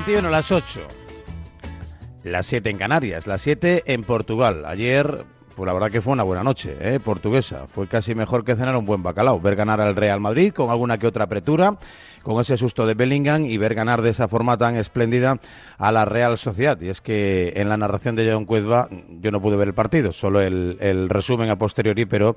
y 21 las 8. Las 7 en Canarias, las 7 en Portugal. Ayer, pues la verdad que fue una buena noche, ¿eh? portuguesa. Fue casi mejor que cenar un buen bacalao. Ver ganar al Real Madrid con alguna que otra apretura, con ese susto de Bellingham y ver ganar de esa forma tan espléndida a la Real Sociedad. Y es que en la narración de John Cuezba yo no pude ver el partido, solo el, resumen a posteriori, pero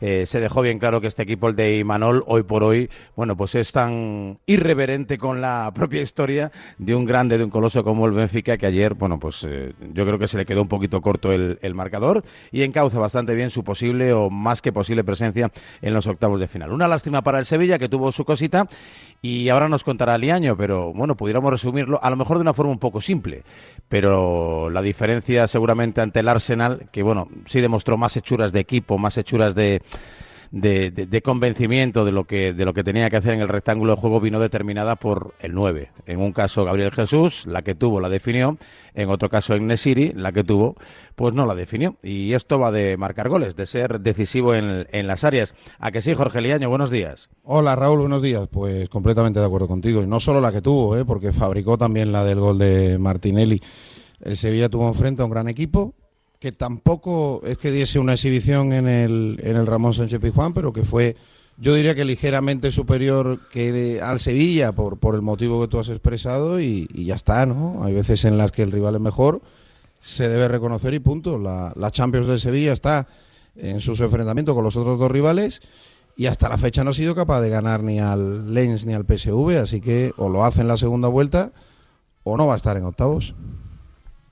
eh, se dejó bien claro que este equipo, el de Imanol, hoy por hoy, bueno, pues es tan irreverente con la propia historia de un grande, de un coloso como el Benfica, que ayer, bueno, pues eh, yo creo que se le quedó un poquito corto el, el, marcador y encauza bastante bien su posible o más que posible presencia en los octavos de final. Una lástima para el Sevilla, que tuvo su cosita y ahora nos contará Liaño, pero bueno, pudiéramos resumirlo a lo mejor de una forma un poco simple, pero la diferencia seguramente ante el Arsenal, que bueno, sí demostró más hechuras de equipo, más hechuras de de, convencimiento de lo que de lo que tenía que hacer en el rectángulo de juego vino determinada por el 9. En un caso Gabriel Jesús, la que tuvo la definió, en otro caso en la que tuvo, pues no la definió. Y esto va de marcar goles, de ser decisivo en, en las áreas. ¿A que sí, Jorge Liaño? Buenos días. Hola Raúl, buenos días. Pues completamente de acuerdo contigo. Y no solo la que tuvo, ¿eh? porque fabricó también la del gol de Martinelli. El Sevilla tuvo enfrente a un gran equipo, que tampoco es que diese una exhibición en el, en el Ramón Sánchez Pizjuán, pero que fue, yo diría que ligeramente superior que al Sevilla por, por el motivo que tú has expresado y, ya está, ¿no? Hay veces en las que el rival es mejor, se debe reconocer y punto. La, la Champions del Sevilla está en sus enfrentamientos con los otros dos rivales y hasta la fecha no ha sido capaz de ganar ni al Lens ni al PSV, así que o lo hace en la segunda vuelta o no va a estar en octavos.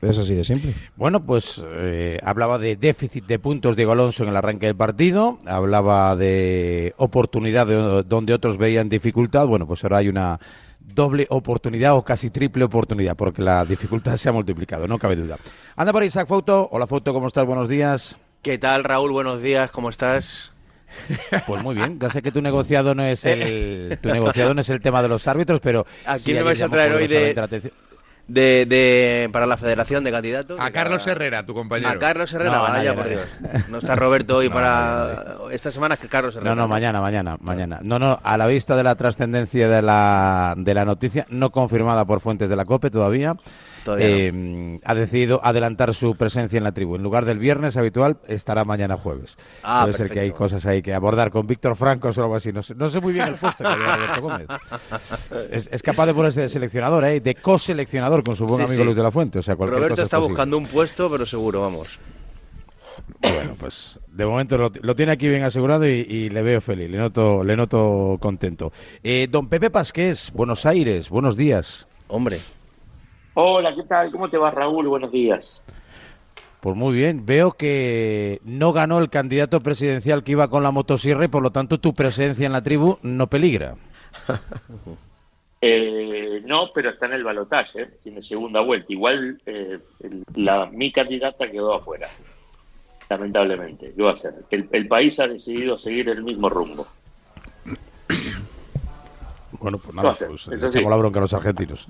Es así de simple. Bueno, pues eh, hablaba de déficit de puntos Diego Alonso en el arranque del partido, hablaba de oportunidad de, donde otros veían dificultad. Bueno, pues ahora hay una doble oportunidad o casi triple oportunidad, porque la dificultad se ha multiplicado, no cabe duda. Anda por Isaac Foto. Hola Foto, ¿cómo estás? Buenos días. ¿Qué tal, Raúl? Buenos días, ¿cómo estás? Pues muy bien, ya sé que tu negociado no es el tu negociado no es el tema de los árbitros, pero aquí sí me vais a traer hoy de de, de, para la Federación de Candidatos. A Carlos cada... Herrera, tu compañero. A Carlos Herrera, no, vaya por Dios. No está Roberto hoy no, para no, esta semana, es que Carlos Herrera. No, no, mañana, mañana, mañana. No, no, a la vista de la trascendencia de la, de la noticia, no confirmada por fuentes de la COPE todavía, eh, ha decidido adelantar su presencia en la tribu. En lugar del viernes habitual, estará mañana jueves. Ah, Puede perfecto. ser que hay cosas ahí que abordar con Víctor Franco o algo así. No sé, no sé muy bien el puesto que había Roberto Gómez. Es, es, capaz de ponerse de seleccionador, ¿eh? de co-seleccionador con su buen sí, amigo sí. Luis de la Fuente. O sea, cualquier Roberto cosa está es buscando un puesto, pero seguro, vamos. Bueno, pues de momento lo, lo tiene aquí bien asegurado y, y, le veo feliz, le noto, le noto contento. Eh, don Pepe Pasqués, Buenos Aires, buenos días. Hombre. Hola, ¿qué tal? ¿Cómo te va, Raúl? Buenos días. Pues muy bien, veo que no ganó el candidato presidencial que iba con la motosierra y por lo tanto tu presencia en la tribu no peligra. eh, no, pero está en el balotaje, ¿eh? tiene segunda vuelta. Igual eh, la, mi candidata quedó afuera, lamentablemente. ¿Qué va a hacer? El, el país ha decidido seguir el mismo rumbo. Bueno, pues nada, pues le echamos la bronca a los argentinos.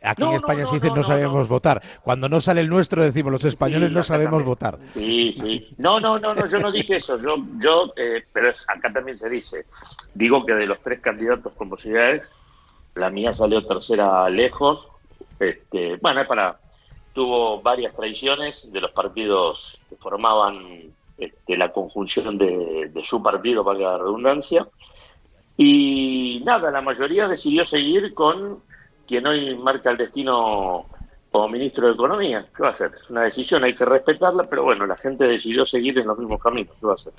Aquí no, en España no, se dice no, sabemos votar. Cuando no sale el nuestro decimos los españoles sí, no sabemos votar. Sí, sí. No, no, no, no, yo no dije eso. Yo, yo eh, pero acá también se dice. Digo que de los tres candidatos con posibilidades, la mía salió tercera lejos. Este, bueno, para tuvo varias traiciones de los partidos que formaban este, la conjunción de, de su partido, para la redundancia. Y nada, la mayoría decidió seguir con quien hoy marca el destino como ministro de Economía. ¿Qué va a hacer? Es una decisión, hay que respetarla, pero bueno, la gente decidió seguir en los mismos caminos. ¿Qué va a hacer?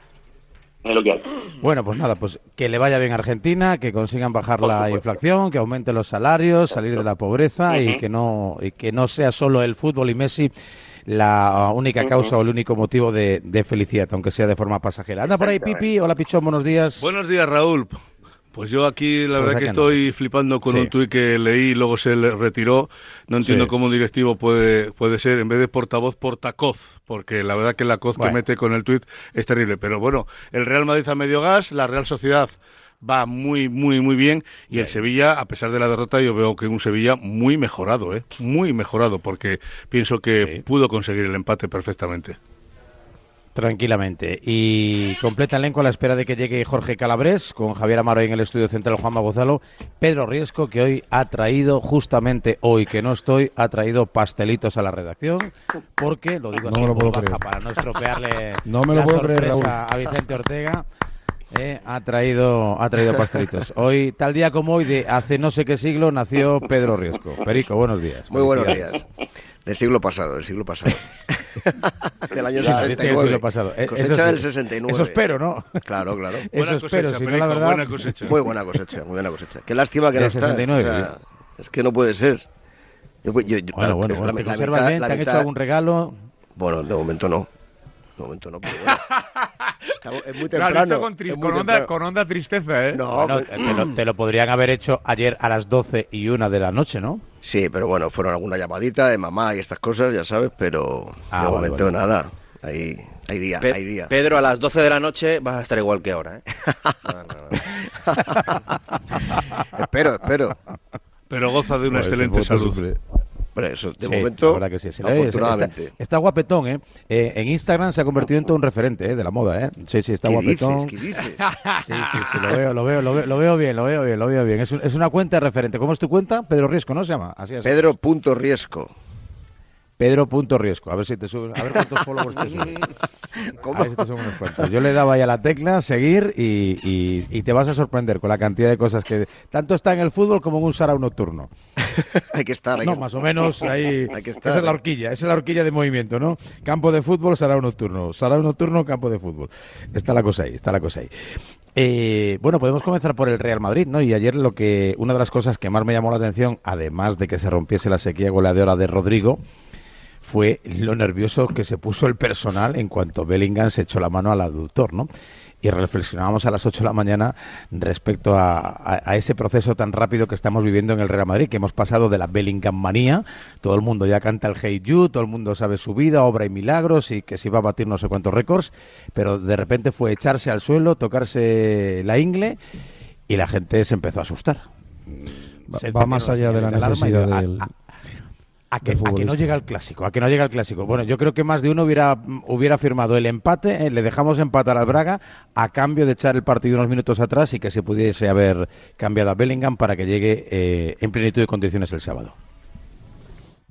Es lo que hay. Bueno, pues nada, pues que le vaya bien a Argentina, que consigan bajar Por la supuesto. inflación, que aumenten los salarios, salir de la pobreza uh -huh. y que no y que no sea solo el fútbol y Messi la única causa uh -huh. o el único motivo de, de, felicidad, aunque sea de forma pasajera. Anda por ahí, Pipi. Hola, Pichón, buenos días. Buenos días, Raúl. Pues yo aquí la pues verdad que estoy no. flipando con sí. un tuit que leí y luego se le retiró. No entiendo sí. cómo un directivo puede, puede ser, en vez de portavoz, portacoz, porque la verdad que la coz bueno. que mete con el tuit es terrible. Pero bueno, el Real Madrid a medio gas, la Real Sociedad va muy, muy, muy bien. Y bien. el Sevilla, a pesar de la derrota, yo veo que un Sevilla muy mejorado, ¿eh? Muy mejorado, porque pienso que sí. pudo conseguir el empate perfectamente. Tranquilamente. Y completa el elenco a la espera de que llegue Jorge Calabres, con Javier Amaro en el estudio central Juanma Gonzalo. Pedro Riesco, que hoy ha traído, justamente hoy que no estoy, ha traído pastelitos a la redacción, porque, lo digo así, no lo para no estropearle no me lo puedo creer, a Vicente Ortega. Eh, ha traído ha traído pastelitos. Hoy, tal día como hoy, de hace no sé qué siglo, nació Pedro Riesco. Perico, buenos días. Muy buenos días. Del siglo pasado, del siglo pasado. del año 69. Del siglo pasado. Eh, cosecha eso del 69. Eso espero, ¿no? Claro, claro. Eso espero, si no la verdad... Buena cosecha. Muy buena cosecha, muy buena cosecha. Qué lástima que no 69, es que no puede ser. Yo, yo, bueno, bueno, bueno, te bien, te han hecho algún regalo. Bueno, de momento no. De momento no, pero bueno. es muy temprano. con, con, onda, con, onda, tristeza, ¿eh? No, bueno, te, lo, te, lo, podrían haber hecho ayer a las 12 y 1 de la noche, ¿no? Sí, pero bueno, fueron alguna llamadita de mamá y estas cosas, ya sabes, pero ah, de momento nada. Hay, hay día, hay día. Pedro, a las 12 de la noche vas a estar igual que ahora, ¿eh? espero, espero. Pero goza de una excelente salud eso, de momento, que sí, Está, guapetón, ¿eh? ¿eh? En Instagram se ha convertido en todo un referente ¿eh? de la moda, ¿eh? Sí, sí, está guapetón. ¿qué dices? Sí, sí, sí, lo veo, lo veo, lo veo, lo veo bien, lo veo bien, lo veo bien. Es, es una cuenta referente. ¿Cómo es tu cuenta? Pedro Riesco, ¿no se llama? Así es. Pedro.riesco. Pedro.riesco. A ver si te sube, a ver cuántos followers te suben. A ver si te suben unos cuantos. Yo le daba ya la tecla, seguir, y, y, te vas a sorprender con la cantidad de cosas que. Tanto está en el fútbol como en un sarao nocturno. hay que estar, No, más o menos ahí. hay que estar, esa es la horquilla, esa es la horquilla de movimiento, ¿no? Campo de fútbol, sarao nocturno. Sarao nocturno, campo de fútbol. Está la cosa ahí, está la cosa ahí. Eh, bueno, podemos comenzar por el Real Madrid, ¿no? Y ayer lo que. Una de las cosas que más me llamó la atención, además de que se rompiese la sequía goleadora de Rodrigo fue lo nervioso que se puso el personal en cuanto Bellingham se echó la mano al aductor, ¿no? Y reflexionábamos a las 8 de la mañana respecto a, ese proceso tan rápido que estamos viviendo en el Real Madrid, que hemos pasado de la Bellingham manía, todo el mundo ya canta el Hey You, todo el mundo sabe su vida, obra y milagros y que se iba a batir no sé cuántos récords, pero de repente fue echarse al suelo, tocarse la ingle y la gente se empezó a asustar. Va, más allá de la necesidad del... A que, no llega el clásico, a que no llega el clásico. Bueno, yo creo que más de uno hubiera, hubiera firmado el empate, eh, le dejamos empatar al Braga a cambio de echar el partido unos minutos atrás y que se pudiese haber cambiado a Bellingham para que llegue eh, en plenitud de condiciones el sábado.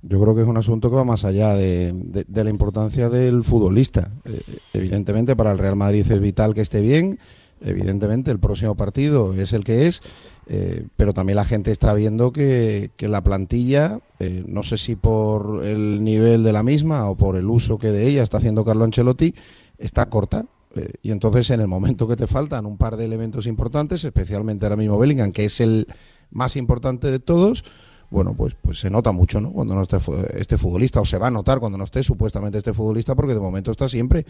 Yo creo que es un asunto que va más allá de, la importancia del futbolista. Eh, evidentemente para el Real Madrid es vital que esté bien, evidentemente el próximo partido es el que es eh, pero también la gente está viendo que, la plantilla, eh, no sé si por el nivel de la misma o por el uso que de ella está haciendo Carlo Ancelotti, está corta. Eh, y entonces en el momento que te faltan un par de elementos importantes, especialmente ahora mismo Bellingham, que es el más importante de todos, bueno, pues, pues se nota mucho, ¿no? Cuando no esté este futbolista, o se va a notar cuando no esté supuestamente este futbolista, porque de momento está siempre.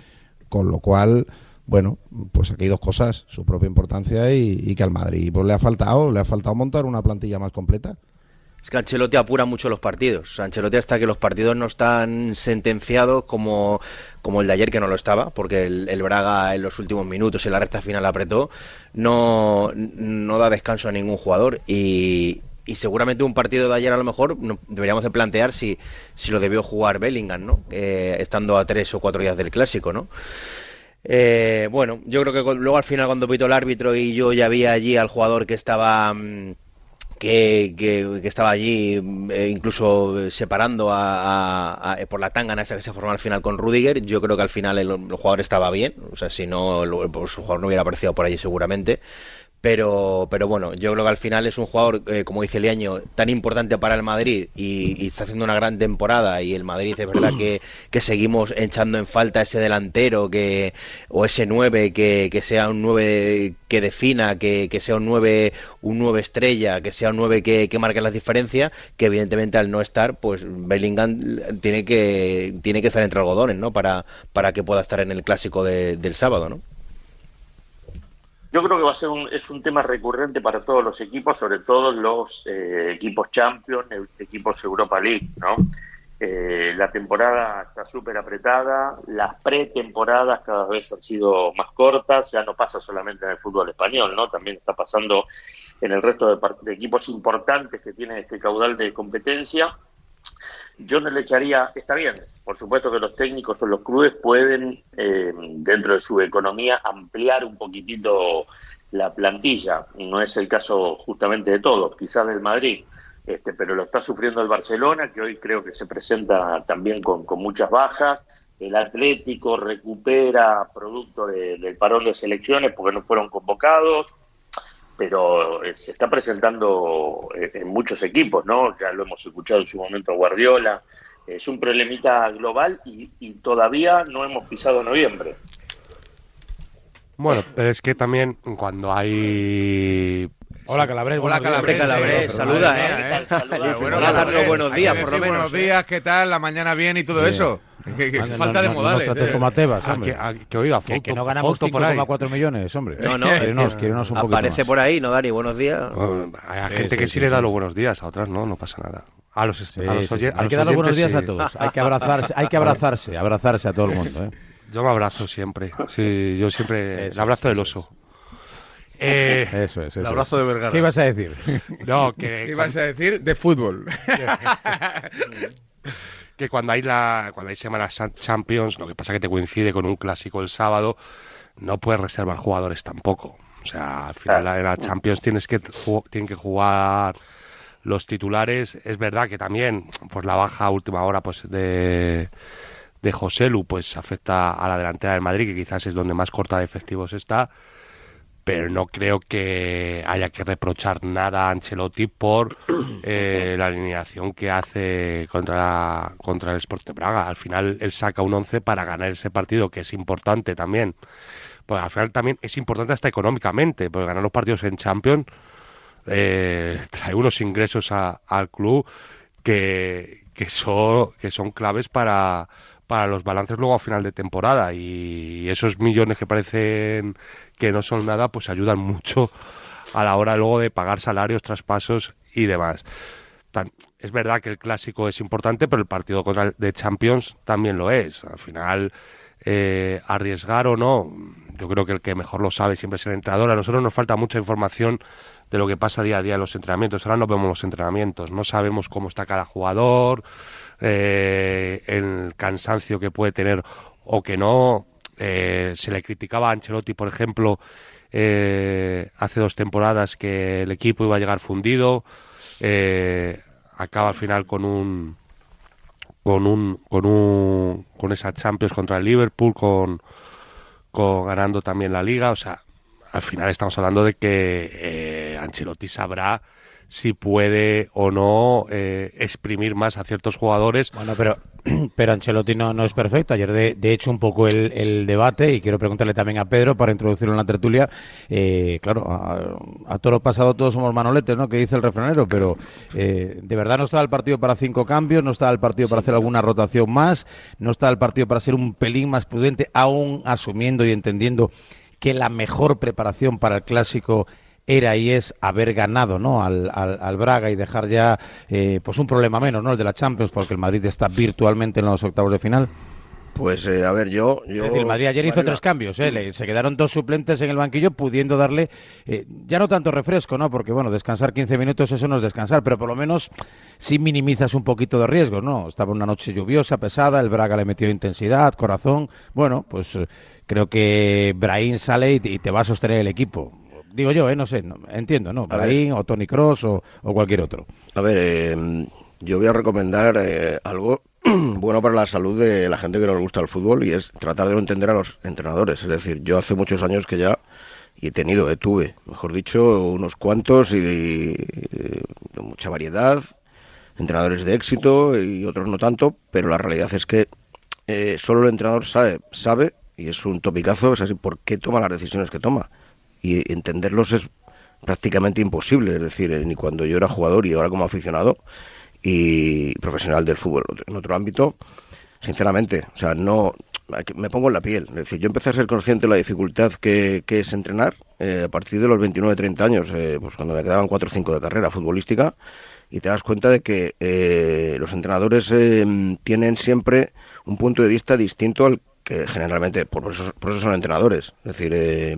Con lo cual, bueno, pues aquí hay dos cosas, su propia importancia y, que al Madrid pues le ha faltado, le ha faltado montar una plantilla más completa. Es que Ancelotti apura mucho los partidos. Ancelotti hasta que los partidos no están sentenciados como, como el de ayer que no lo estaba, porque el, Braga en los últimos minutos y la recta final apretó, no, no da descanso a ningún jugador y, y seguramente un partido de ayer a lo mejor deberíamos de plantear si, si lo debió jugar Bellingham, ¿no? Eh, estando a tres o cuatro días del clásico, ¿no? Eh, bueno, yo creo que luego al final cuando pito el árbitro y yo ya vi allí al jugador que estaba... Mm, que, que, estaba allí eh, incluso separando a, por la tangana esa que se formó al final con Rudiger. Yo creo que al final el, jugador estaba bien, o sea, si no, el, pues, el jugador no hubiera aparecido por allí seguramente. Pero, pero bueno, yo creo que al final es un jugador, eh, como dice Liaño, tan importante para el Madrid y, está haciendo una gran temporada. Y el Madrid es verdad que, seguimos echando en falta ese delantero que o ese 9 que, que sea un 9 que defina, que, que, sea un 9, un 9 estrella, que sea un 9 que, que marque las diferencias. Que evidentemente al no estar, pues Bellingham tiene que, tiene que estar entre algodones, ¿no? Para, para que pueda estar en el clásico del sábado, ¿no? Yo creo que va a ser un, es un tema recurrente para todos los equipos, sobre todo los eh, equipos Champions, equipos Europa League, ¿no? Eh, la temporada está súper apretada, las pretemporadas cada vez han sido más cortas, ya no pasa solamente en el fútbol español, ¿no? También está pasando en el resto de, de equipos importantes que tienen este caudal de competencia. Yo no le echaría, está bien, por supuesto que los técnicos o los clubes pueden, eh, dentro de su economía, ampliar un poquitito la plantilla. No es el caso justamente de todos, quizás del Madrid, este, pero lo está sufriendo el Barcelona, que hoy creo que se presenta también con, muchas bajas. El Atlético recupera producto del parón de selecciones porque no fueron convocados, pero eh, se está presentando eh, en muchos equipos, ¿no? Ya lo hemos escuchado en su momento Guardiola. Es un problemita global y, y todavía no hemos pisado noviembre. Bueno, pero es que también cuando hay Hola Calabres, hola Calabres, Calabres, saluda, eh. Hola, buenos días, por lo menos. Buenos días, ¿qué tal? La mañana bien y todo eso. Que, falta de modales. No, no como a Tebas, ah, hombre. Que, que, oiga, foto, que, no ganamos 5,4 millones, hombre. No, no. Quérenos un Aparece por ahí, ¿no, Dani? Buenos días. hay gente que sí, le da los buenos días, a otras no, no pasa nada. A los, a los, Hay que dar los buenos días a todos. Hay que abrazarse, hay que abrazarse, abrazarse a todo el mundo, ¿eh? Yo me abrazo siempre. Sí, yo siempre. el abrazo del oso. Eh, eso es. Eso el abrazo de Vergara. ¿Qué ibas a decir? No, que. ¿Qué ibas a decir? De fútbol. que cuando hay la cuando hay semanas Champions, lo que pasa es que te coincide con un clásico el sábado, no puedes reservar jugadores tampoco. O sea, al final en la Champions tienes que tienen que jugar los titulares. Es verdad que también, pues la baja última hora, pues de de José Lu, pues afecta a la delantera del Madrid, que quizás es donde más corta de efectivos está, pero no creo que haya que reprochar nada a Ancelotti por eh, la alineación que hace contra, contra el Sport de Braga. Al final él saca un 11 para ganar ese partido, que es importante también. Pues al final también es importante hasta económicamente, porque ganar los partidos en Champions eh, trae unos ingresos al club que, que, son, que son claves para para los balances luego a final de temporada y esos millones que parecen que no son nada pues ayudan mucho a la hora luego de pagar salarios, traspasos y demás. es verdad que el clásico es importante, pero el partido contra de Champions también lo es. Al final, eh, arriesgar o no, yo creo que el que mejor lo sabe siempre es el entrenador. A nosotros nos falta mucha información de lo que pasa día a día en los entrenamientos. Ahora no vemos los entrenamientos, no sabemos cómo está cada jugador, eh, el cansancio que puede tener o que no. Eh, se le criticaba a Ancelotti, por ejemplo, eh, hace dos temporadas que el equipo iba a llegar fundido. acaba al final con un con un con un con esa Champions contra el Liverpool con, con ganando también la liga o sea al final estamos hablando de que Ancelotti sabrá si puede o no eh, exprimir más a ciertos jugadores. Bueno, pero, pero Ancelotti no, no es perfecto. Ayer, de, de hecho, un poco el, el, debate, y quiero preguntarle también a Pedro para introducirlo en la tertulia. Eh, claro, a, a, toro pasado todos somos manoletes, ¿no? Que dice el refranero, pero eh, de verdad no está el partido para cinco cambios, no está el partido para hacer alguna rotación más, no está el partido para ser un pelín más prudente, aún asumiendo y entendiendo que la mejor preparación para el clásico era y es haber ganado ¿no? al, al, Braga y dejar ya eh, pues un problema menos, ¿no? el de la Champions, porque el Madrid está virtualmente en los octavos de final. Pues eh, a ver, yo, yo... Es decir, Madrid ayer hizo tres cambios, ¿eh? se quedaron dos suplentes en el banquillo pudiendo darle, eh, ya no tanto refresco, ¿no? Porque bueno, descansar 15 minutos eso no es descansar, pero por lo menos sí minimizas un poquito de riesgo, ¿no? Estaba una noche lluviosa, pesada, el Braga le metió intensidad, corazón, bueno, pues creo que Brahim sale y te va a sostener el equipo Digo yo, ¿eh? no sé, entiendo, ¿no? Brahim o Tony Cross o, cualquier otro. A ver, eh, yo voy a recomendar eh, algo bueno para la salud de la gente que nos gusta el fútbol y es tratar de no entender a los entrenadores. Es decir, yo hace muchos años que ya y he tenido, eh, tuve, mejor dicho, unos cuantos y de, mucha variedad, entrenadores de éxito y otros no tanto, pero la realidad es que solo el entrenador sabe, sabe, y es un topicazo, es así, por qué toma las decisiones que toma y entenderlos es prácticamente imposible, es decir, ni cuando yo era jugador y ahora como aficionado y profesional del fútbol. En otro ámbito, sinceramente, o sea, no me pongo en la piel, es decir, yo empecé a ser consciente de la dificultad que, es entrenar eh, a partir de los 29-30 años, eh, pues cuando me quedaban 4 o 5 de carrera futbolística y te das cuenta de que eh, los entrenadores tienen siempre un punto de vista distinto al que generalmente por eso, por eso son entrenadores. Es decir, eh,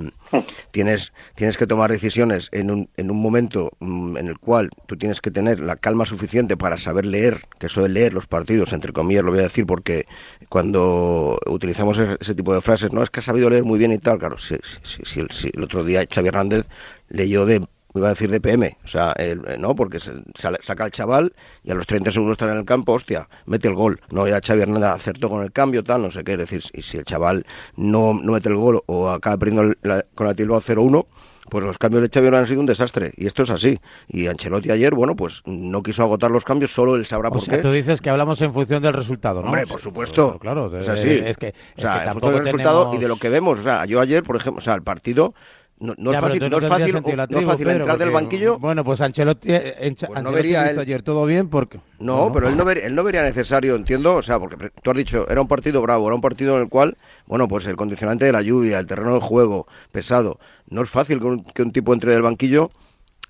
tienes, tienes que tomar decisiones en un, en un momento mm, en el cual tú tienes que tener la calma suficiente para saber leer, que eso de leer los partidos, entre comillas, lo voy a decir porque cuando utilizamos ese, tipo de frases, no es que ha sabido leer muy bien y tal, claro, si, si, si el otro día Xavi Hernández leyó de iba a decir de PM, o sea, no, porque se, saca el chaval y a los 30 segundos está en el campo, hostia, mete el gol. No, ya Xavi Hernández acertó con el cambio, tal, no sé qué, es decir, y si el chaval no, no mete el gol o acaba perdiendo con la tilba 0-1, pues los cambios de Xavi han sido un desastre y esto es así. Y Ancelotti ayer, bueno, pues no quiso agotar los cambios, solo él sabrá por qué. tú dices que hablamos en función del resultado, ¿no? Hombre, por supuesto. claro, es así. Es que, o sea, en función del resultado y de lo que vemos, o sea, yo ayer, por ejemplo, o sea, el partido no, no, es fácil, no, es fácil, no fácil entrar del banquillo. Bueno, pues Ancelotti, eh, pues no vería ayer todo bien porque... No, pero él no, él no vería necesario, entiendo, o sea, porque tú has dicho, era un partido bravo, era un partido en el cual, bueno, pues el condicionante de la lluvia, el terreno del juego, pesado, no es fácil que un, que un tipo entre del banquillo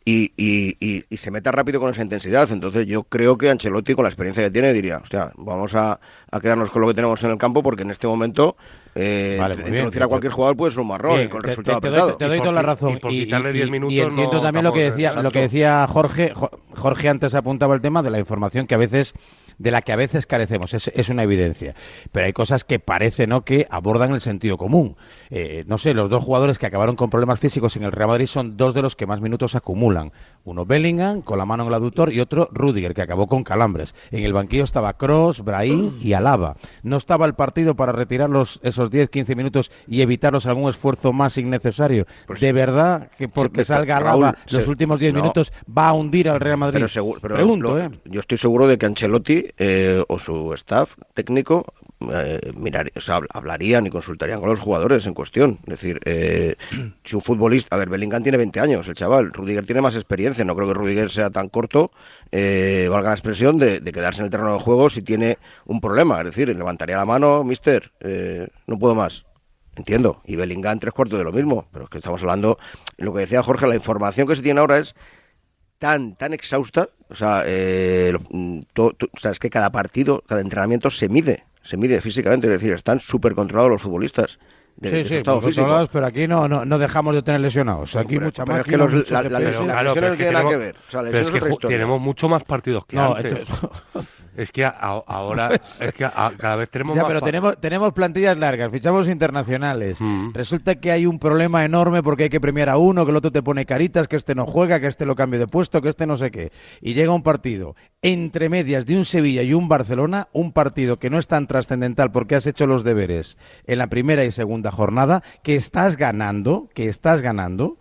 y, y, y, se meta rápido con esa intensidad. Entonces yo creo que Ancelotti, con la experiencia que tiene, diría, hostia, vamos a, a quedarnos con lo que tenemos en el campo porque en este momento eh, introducir a cualquier jugador puede ser un marrón con te, resultado te, doy, te doy toda la razón. Y, entiendo también lo que decía, lo que decía Jorge. Jorge antes apuntaba el tema de la información que a veces de la que a veces carecemos, es, es una evidencia. Pero hay cosas que parece ¿no? que abordan el sentido común. Eh, no sé, los dos jugadores que acabaron con problemas físicos en el Real Madrid son dos de los que más minutos acumulan. Uno Bellingham, con la mano en el aductor, y otro Rudiger, que acabó con calambres. En el banquillo estaba Cross, Brahim y Alaba. No estaba el partido para retirar esos 10-15 minutos y evitarlos algún esfuerzo más innecesario. Pues de verdad que porque salga Alaba los últimos 10 minutos va a hundir al Real Madrid. Pero, Pregunto, ¿eh? Yo estoy seguro de que Ancelotti eh, o su staff técnico eh, mirar, hablarían y consultarían con los jugadores en cuestión. Es decir, eh, si un futbolista, a ver, Bellingham tiene 20 años, el chaval, Rudiger tiene más experiencia, no creo que Rudiger sea tan corto, valga la expresión, de, quedarse en el terreno de juego si tiene un problema. Es decir, levantaría la mano, mister, no puedo más. Entiendo, y Bellingham tres cuartos de lo mismo, pero es que estamos hablando, lo que decía Jorge, la información que se tiene ahora es tan, tan exhausta, o sea, eh, o sea, es que cada partido, cada entrenamiento se mide, se mide físicamente, es decir, están súper controlados los futbolistas. De, sí, sí, estado físico. pero aquí no, no, no, dejamos de tener lesionados. Aquí mucha más. Es que los, la, la, no tiene nada que ver. O sea, pero es que tenemos mucho más partidos que no, antes. Es que ahora es que cada vez tenemos ya, pero tenemos tenemos plantillas largas, fichamos internacionales. Mm. Resulta que hay un problema enorme porque hay que premiar a uno, que el otro te pone caritas, que este no juega, que este lo cambie de puesto, que este no sé qué. Y llega un partido entre medias de un Sevilla y un Barcelona, un partido que no es tan trascendental porque has hecho los deberes en la primera y segunda jornada, que estás ganando, que estás ganando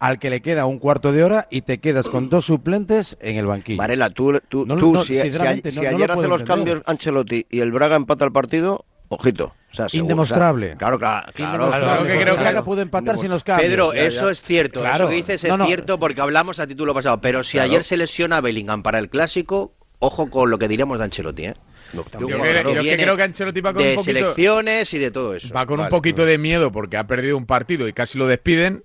al que le queda un cuarto de hora y te quedas con dos suplentes en el banquillo. Varela, tú, tú, tú si, ayer hace los cambios Ancelotti y el Braga empata el partido, ojito. Indemostrable. claro, claro. claro, que creo que Braga puede empatar sin los cambios. Pedro, eso es cierto. Claro. Eso que dices es cierto porque hablamos a título pasado. Pero si ayer se lesiona Bellingham para el clásico, ojo con lo que diríamos de Ancelotti, ¿eh? yo, creo que Ancelotti va con de un poquito, selecciones y de todo eso. Va con un poquito de miedo porque ha perdido un partido y casi lo despiden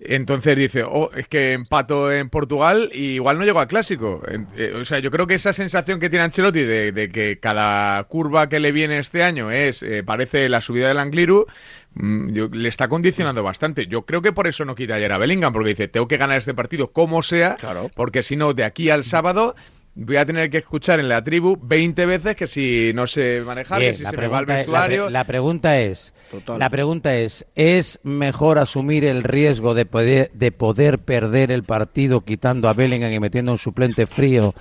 entonces dice, oh, es que empato en Portugal y igual no llego al clásico. Eh, o sea, yo creo que esa sensación que tiene Ancelotti de, que cada curva que le viene este año es, eh, parece la subida del Angliru, mm, le está condicionando bastante. Yo creo que por eso no quita ayer a Bellingham, porque dice, tengo que ganar este partido como sea, porque si no, de aquí al sábado voy a tener que escuchar en la tribu 20 veces que si no sé manejar, que si se me va el vestuario. la, pregunta es, la pregunta es, ¿es mejor asumir el riesgo de poder, de poder perder el partido quitando a Bellingham y metiendo un suplente frío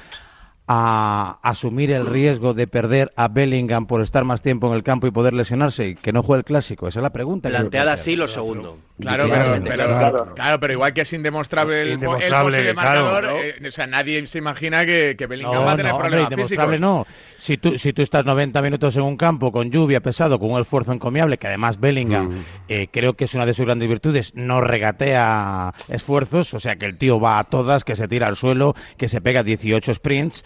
a asumir el riesgo de perder a Bellingham por estar más tiempo en el campo y poder lesionarse y que no juegue el clásico? Esa es la pregunta. Planteada así lo segundo. Claro, pero, claro. pero, igual que es indemostrable el, posible marcador, eh, o sea, nadie se imagina que, que Bellingham va a tener problemas físicos. no. Si tú, si tú estás 90 minutos en un campo con lluvia, pesado, con un esfuerzo encomiable, que además Bellingham mm. eh, creo que es una de sus grandes virtudes, no regatea esfuerzos, o sea que el tío va a todas, que se tira al suelo, que se pega 18 sprints,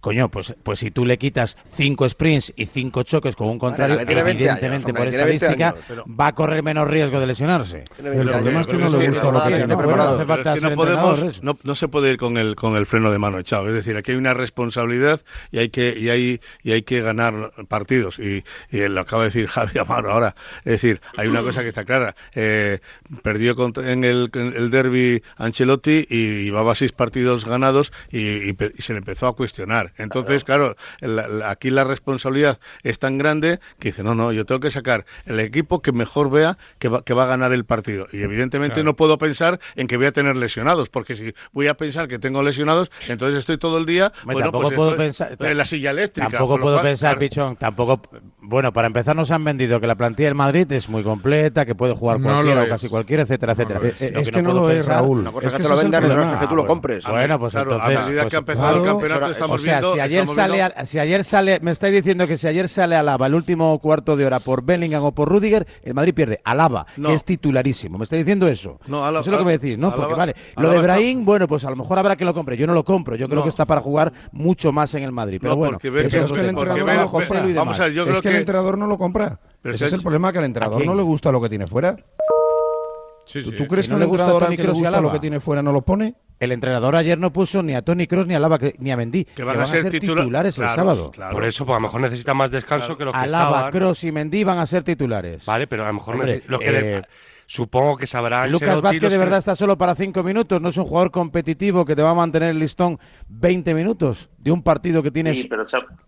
Coño, pues, pues si tú le quitas cinco sprints y cinco choques con un contrario, evidentemente por estadística va a correr menos riesgo de lesionarse. El problema es que no le gusta lo que tiene No, no, se puede ir con el, con el freno de mano echado. Es decir, aquí hay una responsabilidad y hay que, y hay, y hay que ganar partidos. Y, y lo acaba de decir Javi Amaro ahora. Es decir, hay una cosa que está clara. Eh, perdió en el, el derby Ancelotti y llevaba seis partidos ganados y, se le empezó a cuestionar. Entonces, claro, aquí la responsabilidad es tan grande que dice, no, no, yo tengo que sacar el equipo que mejor vea que va, que va a ganar el partido. Y evidentemente no puedo pensar en que voy a tener lesionados, porque si voy a pensar que tengo lesionados, entonces estoy todo el día bueno, pues puedo pensar, en la silla eléctrica. Tampoco puedo pensar, Pichón, tampoco... Bueno, para empezar nos han vendido que la plantilla del Madrid es muy completa, que puede jugar cualquiera o casi cualquiera, etcétera, etcétera. es que, no, lo es, Raúl. Una cosa es que, te lo vendan y que tú lo compres. Bueno, pues entonces... A medida que ha pues, empezado el campeonato estamos o si ayer sale, si ayer sale, me estáis diciendo que si ayer sale Alaba el último cuarto de hora por Bellingham o por Rudiger, el Madrid pierde. Alaba, que es titularísimo. ¿Me estáis diciendo eso? No, Alaba, eso es lo que me decís, ¿no? Porque vale, lo de Brahim, bueno, pues a lo mejor habrá que lo compre. Yo no lo compro. Yo creo que está para jugar mucho más en el Madrid. Pero bueno, es que el entrenador no lo compra. Vamos a es que el entrenador no lo compra. Ese es el problema que al entrenador no le gusta lo que tiene fuera. ¿Tú, crees que, el entrenador al que le gusta lo que tiene fuera no lo pone? El entrenador ayer no puso ni a Tony Kroos ni a Lava ni a Mendy, que van, a, ser, titulares el sábado. Por eso, pues a lo mejor necesita más descanso que lo que Alaba, Kroos y Mendy van a ser titulares. Vale, pero a lo mejor los que eh, Supongo que sabrá. Lucas Vázquez de verdad está solo para cinco minutos. No es un jugador competitivo que te va a mantener el listón 20 minutos de un partido que tienes sí,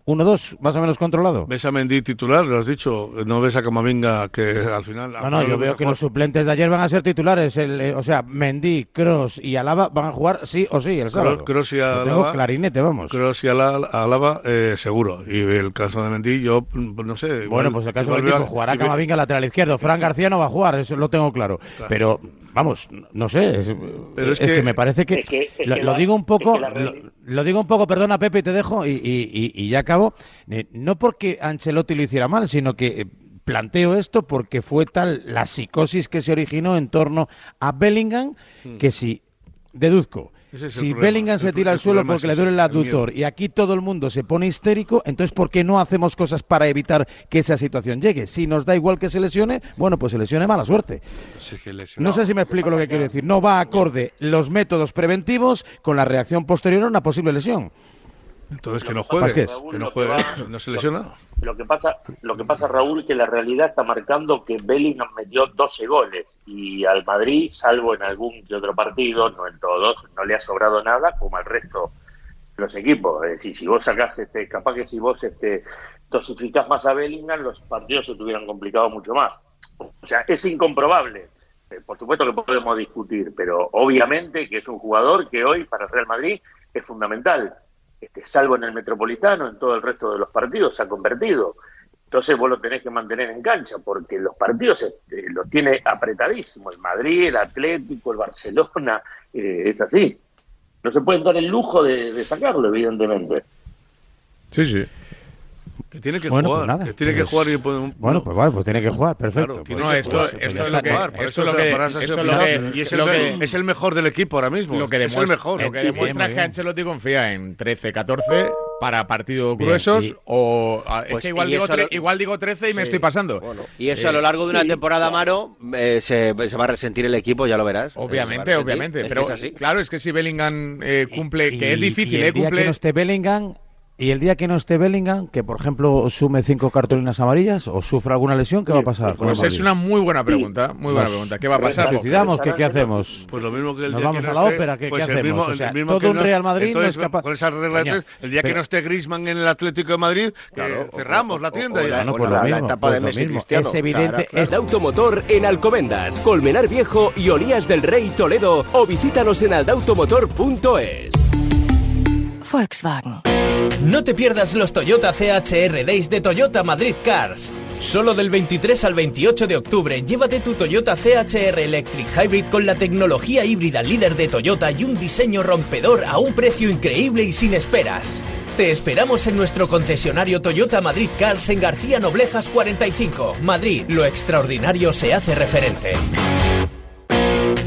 1-2 más o menos controlado. ¿Ves a Mendy titular? Lo has dicho. No ves a Camavinga que al final. No, no, yo veo que los suplentes de ayer van a ser titulares. El, eh, o sea, Mendy, Cross y Alaba van a jugar sí o sí el sábado. Cross y Alaba. tengo clarinete, vamos. Cross y Alaba, eh, seguro. Y el caso de Mendy, yo pues, no sé. bueno, pues el caso de Mendy, jugará Camavinga lateral izquierdo. Fran García no va a jugar, eso lo tengo claro. Pero, vamos, no sé, es, Pero es, que, me parece que, lo, digo un poco, lo, digo un poco, perdona Pepe, te dejo y, y, ya acabo, eh, no porque Ancelotti lo hiciera mal, sino que eh, planteo esto porque fue tal la psicosis que se originó en torno a Bellingham hmm. que si deduzco si Bellingham se tira al suelo porque le duele el aductor y aquí todo el mundo se pone histérico, entonces ¿por qué no hacemos cosas para evitar que esa situación llegue? Si nos da igual que se lesione, bueno, pues se lesione mala suerte. No sé si me explico lo que quiero decir. No va acorde los métodos preventivos con la reacción posterior a una posible lesión. Entonces que no juegue, que no juegue, no se lesiona. Lo que pasa, lo que pasa Raúl, que la realidad está marcando que Bellingham metió 12 goles y al Madrid, salvo en algún que otro partido, no en todos, no le ha sobrado nada como al resto de los equipos. Es decir, si vos sacás, este, capaz que si vos este, dosificás más a Bellingham, los partidos se tuvieran complicado mucho más. O sea, es incomprobable. Eh, por supuesto que podemos discutir, pero obviamente que es un jugador que hoy para el Real Madrid es fundamental este, salvo en el Metropolitano, en todo el resto de los partidos se ha convertido. Entonces vos lo tenés que mantener en cancha, porque los partidos este, los tiene apretadísimo. El Madrid, el Atlético, el Barcelona, eh, es así. No se pueden dar el lujo de sacarlo, evidentemente. Sí, sí. Que tiene que bueno, jugar, pues nada, que tiene que jugar y puede... Bueno, pues vale, pues tiene que jugar, perfecto. Pues no, esto, esto, es lo que, esto, lo que, esto lo que, y es, el, que, es el mejor del equipo ahora mismo. Lo que demuestra, es el mejor. Lo que demuestra es que Ancelotti confía en 13, 14 para partidos gruesos o es pues que igual digo, igual digo 13 y me estoy pasando. y eso a lo largo de una temporada, Maro, eh, se, se, va a resentir el equipo, ya lo verás. Obviamente, obviamente. Pero claro, es que si Bellingham eh, cumple, que es difícil, eh, cumple... que no esté Bellingham y el día que no esté Bellingham, que por ejemplo sume cinco cartulinas amarillas o sufra alguna lesión, ¿qué va a pasar? Pues es una muy buena pregunta, muy buena pregunta. ¿Qué va a pasar? ¿Suicidamos? ¿Qué, ¿Qué, hacemos? Pues lo mismo que el Nos vamos a la ópera, ¿qué, pues hacemos? o sea, todo un Real Madrid no es capaz... Con esas reglas, el día que no esté Griezmann en el Atlético de Madrid, claro, cerramos la tienda. ya. No, pues lo mismo, etapa pues de Messi Cristiano. Es evidente... Es automotor en Alcobendas, Colmenar Viejo y Olías del Rey Toledo o visítanos en aldautomotor.es. Volkswagen. No te pierdas los Toyota CHR Days de Toyota Madrid Cars. Solo del 23 al 28 de octubre, llévate tu Toyota CHR Electric Hybrid con la tecnología híbrida líder de Toyota y un diseño rompedor a un precio increíble y sin esperas. Te esperamos en nuestro concesionario Toyota Madrid Cars en García Noblejas 45, Madrid. Lo extraordinario se hace referente.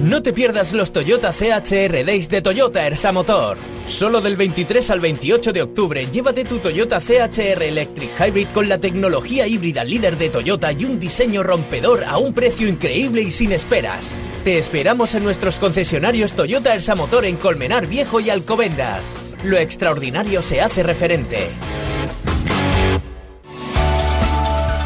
No te pierdas los Toyota CHR Days de Toyota Ersa Motor. Solo del 23 al 28 de octubre, llévate tu Toyota CHR Electric Hybrid con la tecnología híbrida líder de Toyota y un diseño rompedor a un precio increíble y sin esperas. Te esperamos en nuestros concesionarios Toyota Ersa Motor en Colmenar Viejo y Alcobendas. Lo extraordinario se hace referente.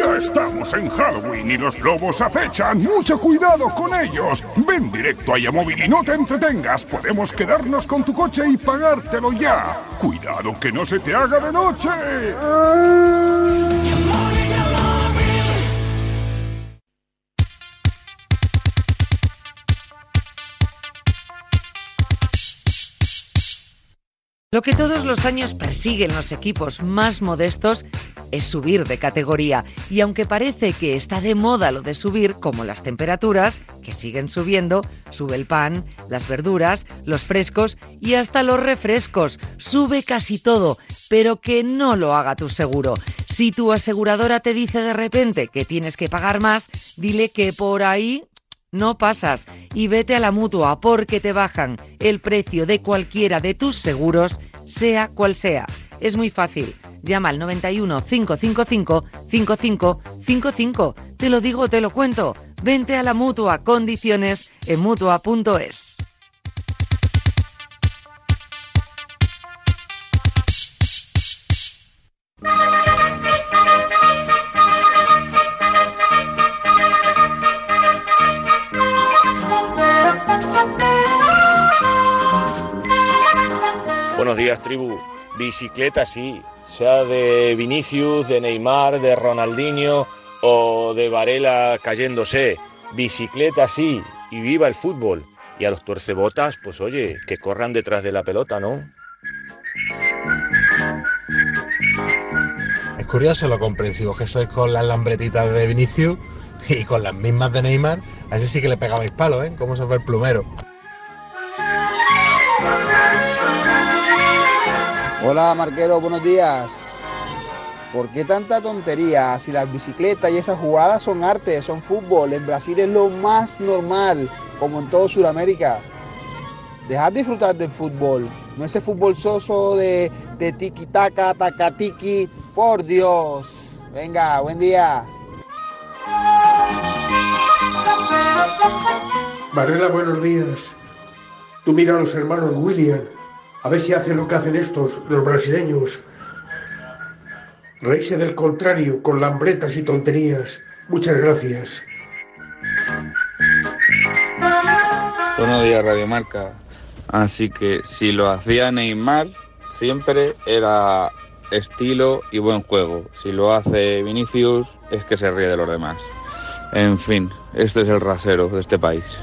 estamos en Halloween y los lobos acechan. Mucho cuidado con ellos. Ven directo a Yamóvil y no te entretengas. Podemos quedarnos con tu coche y pagártelo ya. Cuidado que no se te haga de noche. Lo que todos los años persiguen los equipos más modestos es subir de categoría. Y aunque parece que está de moda lo de subir, como las temperaturas, que siguen subiendo, sube el pan, las verduras, los frescos y hasta los refrescos. Sube casi todo, pero que no lo haga tu seguro. Si tu aseguradora te dice de repente que tienes que pagar más, dile que por ahí no pasas y vete a la mutua porque te bajan el precio de cualquiera de tus seguros, sea cual sea. Es muy fácil. Llama al 91 555 5555. Te lo digo, te lo cuento. Vente a la mutua. Condiciones en mutua.es. Bicicleta sí, sea de Vinicius, de Neymar, de Ronaldinho o de Varela cayéndose. Bicicleta sí, y viva el fútbol. Y a los tuercebotas, pues oye, que corran detrás de la pelota, ¿no? Es curioso lo comprensivo que sois con las lambretitas de Vinicius y con las mismas de Neymar. A ese sí que le pegabais palo, ¿eh? Como se fue el plumero. Hola Marquero, buenos días. ¿Por qué tanta tontería? Si las bicicletas y esas jugadas son arte, son fútbol. En Brasil es lo más normal, como en todo Sudamérica. Dejad disfrutar del fútbol. No ese fútbol soso de, de tiki-taka, tiki Por Dios. Venga, buen día. Varela, buenos días. Tú mira a los hermanos William a ver si hacen lo que hacen estos, los brasileños. Reíse del contrario, con lambretas y tonterías. Muchas gracias. Buenos días, Radio Marca. Así que si lo hacía Neymar, siempre era estilo y buen juego. Si lo hace Vinicius, es que se ríe de los demás. En fin, este es el rasero de este país.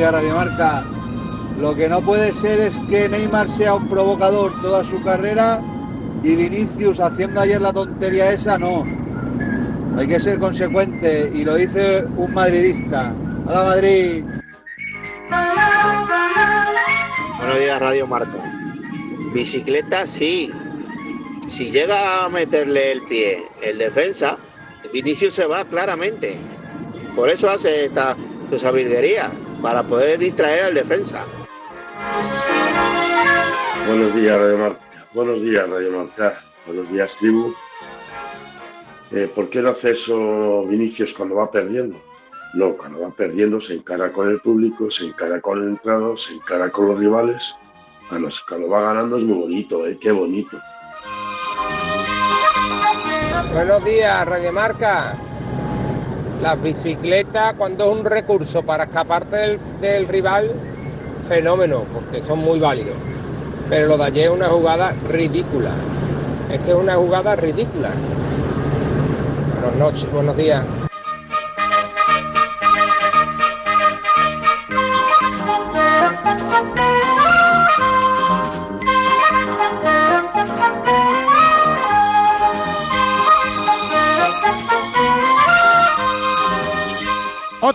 Radio Marca. Lo que no puede ser es que Neymar sea un provocador toda su carrera y Vinicius haciendo ayer la tontería esa, no. Hay que ser consecuente y lo dice un madridista. ¡Hola Madrid! Buenos días, Radio Marca. Bicicleta sí. Si llega a meterle el pie el defensa, Vinicius se va claramente. Por eso hace esta, esta virguería para poder distraer al defensa. Buenos días, Radio Marca. Buenos días, Radio Marca. Buenos días, tribu. Eh, ¿Por qué no hace eso Vinicius cuando va perdiendo? No, cuando va perdiendo se encara con el público, se encara con el entrado, se encara con los rivales. Cuando, cuando va ganando es muy bonito, ¿eh? Qué bonito. Buenos días, Radio Marca. La bicicleta, cuando es un recurso para escaparte del, rival, fenómeno, porque son muy válidos. Pero lo de ayer es una jugada ridícula. Es que es una jugada ridícula. Buenas noches, buenos días.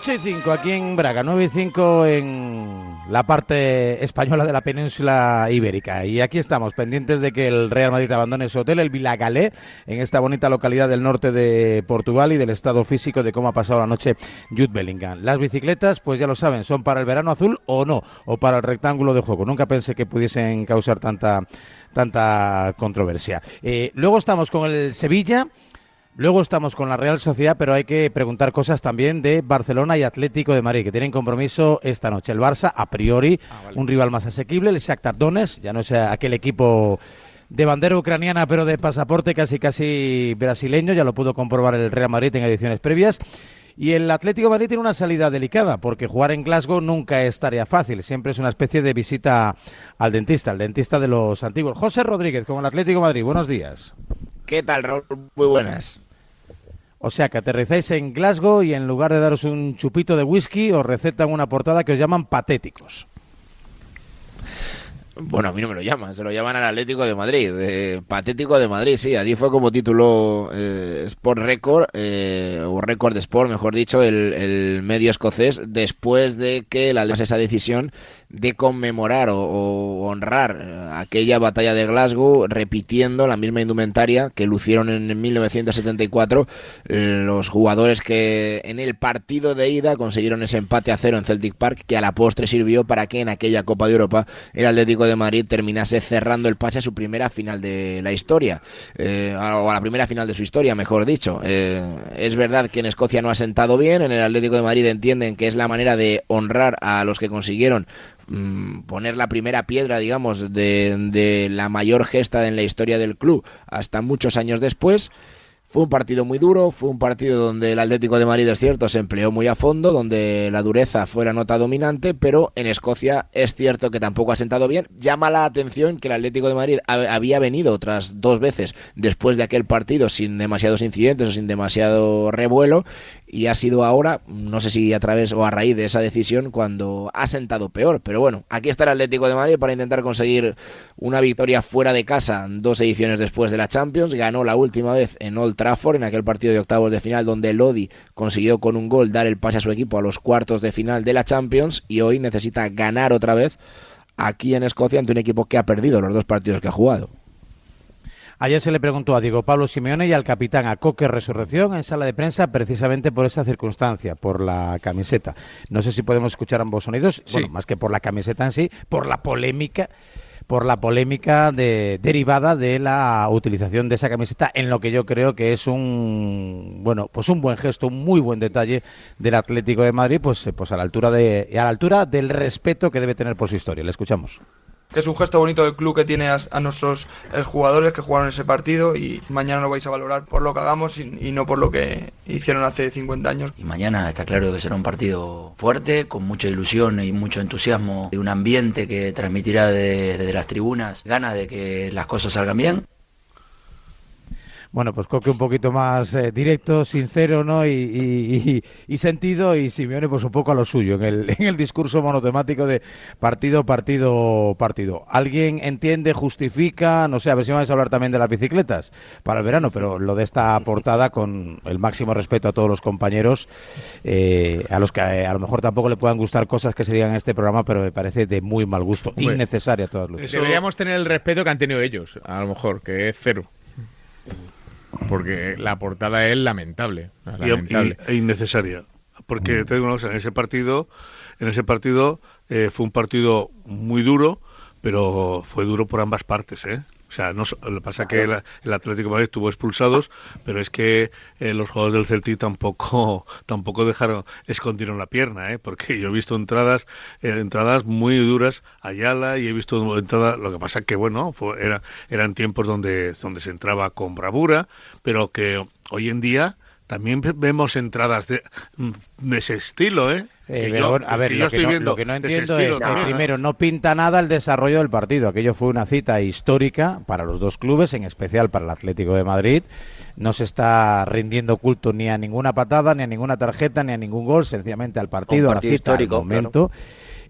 8 y 5 aquí en Braga, 9 y 5 en la parte española de la península ibérica. Y aquí estamos, pendientes de que el Real Madrid abandone su hotel, el Vilagalé, en esta bonita localidad del norte de Portugal y del estado físico de cómo ha pasado la noche Jude Bellingham. Las bicicletas, pues ya lo saben, son para el verano azul o no, o para el rectángulo de juego. Nunca pensé que pudiesen causar tanta, tanta controversia. Eh, luego estamos con el Sevilla. Luego estamos con la Real Sociedad, pero hay que preguntar cosas también de Barcelona y Atlético de Madrid, que tienen compromiso esta noche. El Barça, a priori, ah, un rival más asequible. El Shakhtar Donetsk, ya no es aquel equipo de bandera ucraniana, pero de pasaporte casi casi brasileño. Ya lo pudo comprobar el Real Madrid en ediciones previas. Y el Atlético de Madrid tiene una salida delicada, porque jugar en Glasgow nunca es tarea fácil. Siempre es una especie de visita al dentista, al dentista de los antiguos. José Rodríguez, con el Atlético de Madrid. Buenos días. ¿Qué tal, Raúl? Muy buenas. O sea, que aterrizáis en Glasgow y en lugar de daros un chupito de whisky, os recetan una portada que os llaman patéticos. Bueno, a mí no me lo llaman, se lo llaman al Atlético de Madrid. patético de Madrid, sí, allí fue como tituló eh, Sport Record, eh, o Record Sport, mejor dicho, el, medio escocés, después de que la esa decisión de conmemorar o, honrar eh, aquella batalla de Glasgow, repitiendo la misma indumentaria que lucieron en 1974 los jugadores que en el partido de ida consiguieron ese empate a cero en Celtic Park, que a la postre sirvió para que en aquella Copa de Europa el Atlético de Madrid terminase cerrando el pase a su primera final de la historia, eh, o a la primera final de su historia, mejor dicho. Eh, es verdad que en Escocia no ha sentado bien, en el Atlético de Madrid entienden que es la manera de honrar a los que consiguieron mm, poner la primera piedra, digamos, de, de la mayor gesta en la historia del club hasta muchos años después. Fue un partido muy duro, fue un partido donde el Atlético de Madrid, es cierto, se empleó muy a fondo, donde la dureza fue la nota dominante, pero en Escocia es cierto que tampoco ha sentado bien. Llama la atención que el Atlético de Madrid había venido otras dos veces después de aquel partido sin demasiados incidentes o sin demasiado revuelo y ha sido ahora, no sé si a través o a raíz de esa decisión, cuando ha sentado peor. Pero bueno, aquí está el Atlético de Madrid para intentar conseguir una victoria fuera de casa dos ediciones después de la Champions. Ganó la última vez en Old Trafford, en aquel partido de octavos de final, donde Lodi consiguió con un gol dar el pase a su equipo a los cuartos de final de la Champions y hoy necesita ganar otra vez aquí en Escocia ante un equipo que ha perdido los dos partidos que ha jugado. Ayer se le preguntó a Diego Pablo Simeone y al capitán a Coque Resurrección en sala de prensa precisamente por esa circunstancia, por la camiseta. No sé si podemos escuchar ambos sonidos, bueno, más que por la camiseta en sí, por la polémica por la polémica de, derivada de la utilización de esa camiseta en lo que yo creo que es un bueno pues un buen gesto un muy buen detalle del Atlético de Madrid pues pues a la altura de a la altura del respeto que debe tener por su historia. Le escuchamos que es un gesto bonito del club que tiene a, nuestros eh, jugadores que jugaron ese partido y mañana lo vais a valorar por lo que hagamos y, no por lo que hicieron hace 50 años. Y mañana está claro que será un partido fuerte, con mucha ilusión y mucho entusiasmo, de un ambiente que transmitirá desde las tribunas ganas de que las cosas salgan bien. Bueno, pues Coque un poquito más eh, directo, sincero, ¿no? Y, sentido, y Simeone pues un poco a lo suyo, en el, en el discurso monotemático de partido, partido, partido. ¿Alguien entiende, justifica? No sé, a ver si vamos a hablar también de las bicicletas para el verano, pero lo de esta portada con el máximo respeto a todos los compañeros, eh, a los que eh, a, lo mejor tampoco le puedan gustar cosas que se digan en este programa, pero me parece de muy mal gusto, innecesaria a todas luces. Deberíamos tener el respeto que han tenido ellos, a lo mejor, que es cero porque la portada es lamentable, e innecesaria porque mm. te digo una cosa en ese partido en ese partido eh, fue un partido muy duro pero fue duro por ambas partes ¿eh? O sea, no, lo que pasa que el, Atlético de Madrid estuvo expulsados, pero es que eh, los jugadores del Celtic tampoco tampoco dejaron escondieron la pierna, ¿eh? porque yo he visto entradas eh, entradas muy duras a Ayala y he visto entradas, lo que pasa que bueno, era, eran tiempos donde donde se entraba con bravura, pero que hoy en día también vemos entradas de, de ese estilo, ¿eh? Eh a ver, lo, que no, entiendo es que primero no pinta nada el desarrollo del partido. Aquello fue una cita histórica para los dos clubes, en especial para el Atlético de Madrid. No se está rindiendo culto ni a ninguna patada, ni a ninguna tarjeta, ni a ningún gol, sencillamente al partido, a la cita, histórico, momento.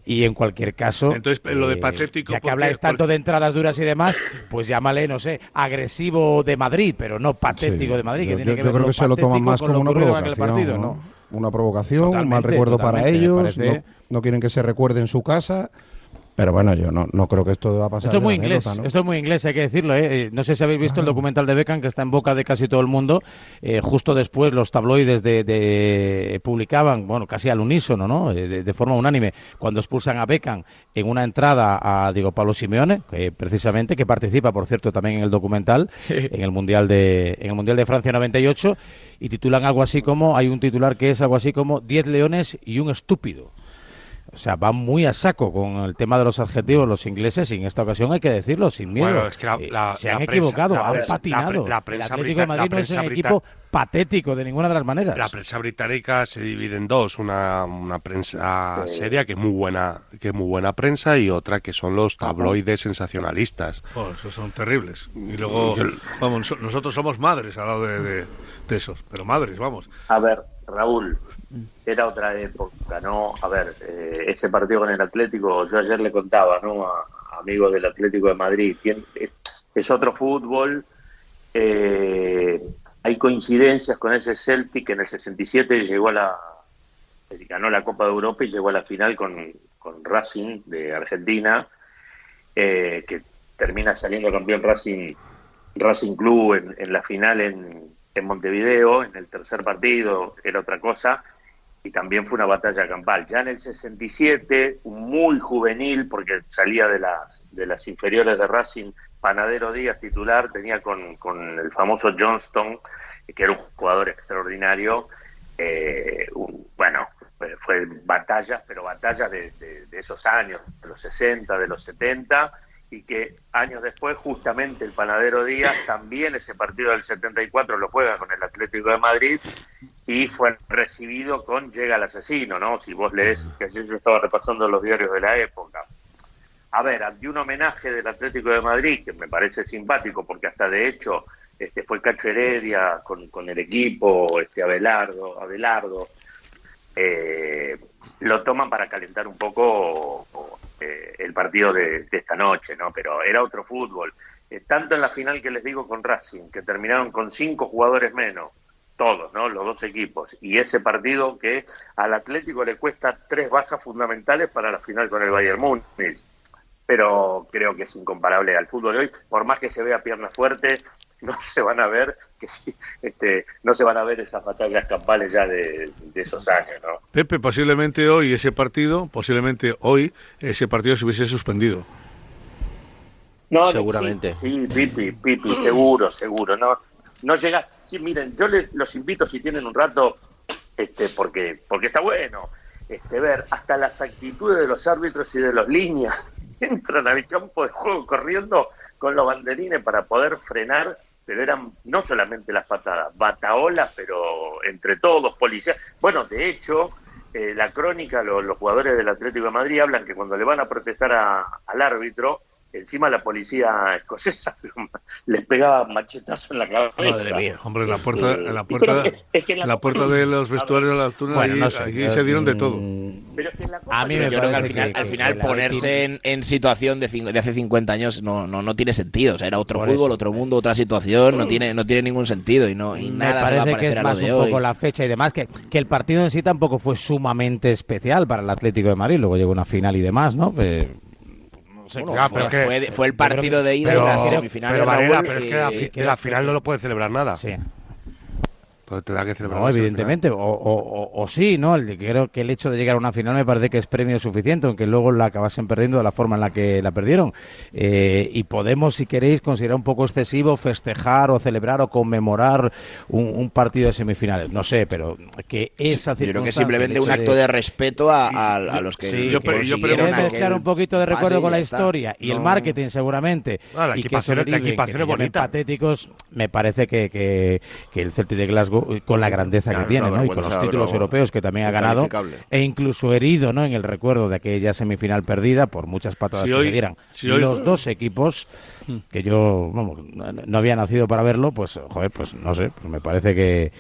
Y en cualquier caso, Entonces, lo de eh, patético, ya que habláis tanto de entradas duras y demás, pues llámale, no sé, agresivo de Madrid, pero no patético de Madrid, que yo, tiene que creo que se lo toman más como una provocación, partido, ¿no? Una provocación, un mal recuerdo para ellos, no, no, quieren que se recuerde en su casa pero bueno, yo no, no creo que esto va a pasar. Esto es muy inglés, esto es muy inglés, hay que decirlo. ¿eh? eh no sé si habéis visto el documental de Beckham que está en boca de casi todo el mundo. Eh, justo después los tabloides de, publicaban, bueno, casi al unísono, ¿no? Eh, de, forma unánime, cuando expulsan a Beckham en una entrada a digo Pablo Simeone, precisamente que participa, por cierto, también en el documental en el mundial de en el mundial de Francia 98 y titulan algo así como hay un titular que es algo así como 10 leones y un estúpido. O sea, van muy a saco con el tema de los adjetivos los ingleses y en esta ocasión hay que decirlo sin miedo. Eh, se han equivocado, han patinado. el Atlético de Madrid no es un equipo patético de ninguna de las maneras. La prensa británica se divide en dos, una, una prensa seria que es muy buena, que es muy buena prensa y otra que son los tabloides sensacionalistas. Oh, esos son terribles. Y luego, vamos, nosotros somos madres al lado de, de esos, pero madres, vamos. A ver, Raúl, era otra época, ¿no? A ver, eh, ese partido con el Atlético, yo ayer le contaba, ¿no? A, amigos del Atlético de Madrid, es otro fútbol, eh, hay coincidencias con ese Celtic que en el 67 llegó a la, ganó la Copa de Europa y llegó a la final con, Racing de Argentina, eh, que termina saliendo campeón Racing, Racing Club en, la final en Montevideo, en el tercer partido era otra cosa, y también fue una batalla campal. Ya en el 67, un muy juvenil, porque salía de las, de las inferiores de Racing, Panadero Díaz titular, tenía con, con el famoso Johnston, que era un jugador extraordinario, eh, bueno, fue batallas, pero batallas de, de, esos años, de los 60, de los 70, y que años después justamente el Panadero Díaz también ese partido del 74 lo juega con el Atlético de Madrid y fue recibido con llega el asesino, ¿no? Si vos lees, que ayer yo estaba repasando los diarios de la época. A ver, ante un homenaje del Atlético de Madrid, que me parece simpático, porque hasta de hecho este, fue Cacho Heredia con, con el equipo, este Abelardo, Abelardo, eh, lo toman para calentar un poco eh, el partido de, esta noche, ¿no? Pero era otro fútbol. Eh, tanto en la final que les digo con Racing, que terminaron con cinco jugadores menos, todos, ¿no? Los dos equipos. Y ese partido que al Atlético le cuesta tres bajas fundamentales para la final con el Bayern Múnich. Pero creo que es incomparable al fútbol de hoy. Por más que se vea pierna fuerte, no se van a ver que sí, este, no se van a ver esas batallas campales ya de, esos años, ¿no? Pepe, posiblemente hoy ese partido, posiblemente hoy ese partido se hubiese suspendido. No, seguramente. Sí, Pipi, Pipi, seguro, seguro. No, no llega. Sí, miren, yo les, los invito si tienen un rato, este, porque, porque está bueno, este, ver hasta las actitudes de los árbitros y de los líneas entran al campo de juego corriendo con los banderines para poder frenar pero eran no solamente las patadas, bataolas, pero entre todos, policías. Bueno, de hecho, eh, la crónica, los jugadores del Atlético de Madrid hablan que cuando le van a protestar al árbitro, encima la policía escocesa les pegaba machetazo en la cabeza. Madre mía, hombre, la puerta, la puerta, la, puerta de los vestuarios de la altura, ahí, se dieron de todo. a mí me yo creo que al final, al final ponerse en, situación de, de, hace 50 años no, no, no tiene sentido. O sea, era otro fútbol, otro mundo, otra situación, no tiene, no tiene ningún sentido y no y me nada parece se va a que es más un poco la fecha y demás, que, que el partido en sí tampoco fue sumamente especial para el Atlético de Madrid, luego llegó una final y demás, ¿no? Pues, fue, el partido de ida pero, la semifinal. Pero, pero es que, la, final no lo puede celebrar nada. Sí. Pues no, evidentemente, o, o, sí, ¿no? creo que el hecho de llegar a una final me parece que es premio suficiente, aunque luego la acabasen perdiendo de la forma en la que la perdieron. Eh, y podemos, si queréis, considerar un poco excesivo festejar o celebrar o conmemorar un, partido de semifinales. No sé, pero que esa Yo creo que simplemente un acto de, respeto a, los que. Sí, yo, yo un poquito de recuerdo con la historia y el marketing, seguramente. y que son patéticos, me parece que, que, que el Celtic de Glasgow con la grandeza que tiene, ¿no? Y con los títulos europeos que también ha ganado, e incluso herido, ¿no? En el recuerdo de aquella semifinal perdida por muchas patadas que le dieran. los dos equipos que yo, vamos, no había nacido para verlo, pues, joder, pues no sé, pues me parece que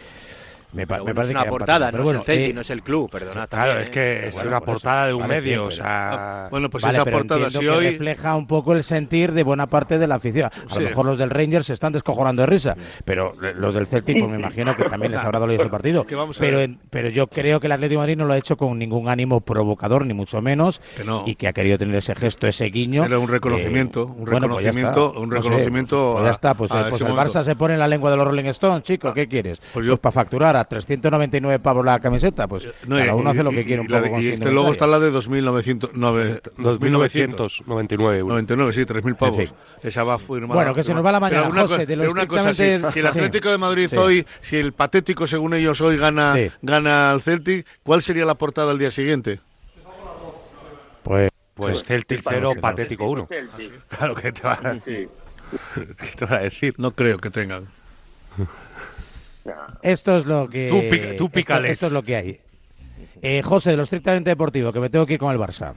Me, Pero me bueno, parece es una que portada, no bueno, es el Celtic, eh, no es el club, perdona. Claro, también, es que ¿eh? es Bueno, una por eso, portada de un vale, medio, o sea... Bueno, pues vale, esa pero portada, entiendo si que hoy... refleja un poco el sentir de buena parte de la afición. A Sí. lo mejor los del Rangers se están descojonando de risa, pero los del Celtic, pues me imagino que también les habrá dolido ese partido. Pero, en- pero yo creo que el Atlético de Madrid no lo ha hecho con ningún ánimo provocador, ni mucho menos, Que no. y que ha querido tener ese gesto, ese guiño. Era un reconocimiento, Eh, un bueno, pues reconocimiento, un No sé, reconocimiento pues ya está, pues, pues el. Barça se pone en la lengua de los Rolling Stones, chico, ¿qué quieres? Pues yo para facturar a 399 pavos la camiseta, pues No, cada y- uno hace lo y- que quiere un y poco de- con y su este luego está la de 2.900, nove- 2.999 euros. 99, sí, 3.000 pavos. En fin. Esa va firmada. Bueno, que se nos va la Pero mañana, una José, cosa- de lo pero una cosa, si, estrictamente- si el sí. Atlético de Madrid Sí. hoy, si el patético según ellos hoy gana, Sí. gana al Celtic, ¿cuál sería la portada al día siguiente? Pues, Pues Celtic Sí, 0, sí, patético 1. Claro que te va, Sí. ¿qué te va a decir. No creo que tengan. Esto es lo que. Tú pica- tú esto- pícales. Esto, es lo que hay. Eh, José, de lo estrictamente deportivo, que me tengo que ir con el Barça.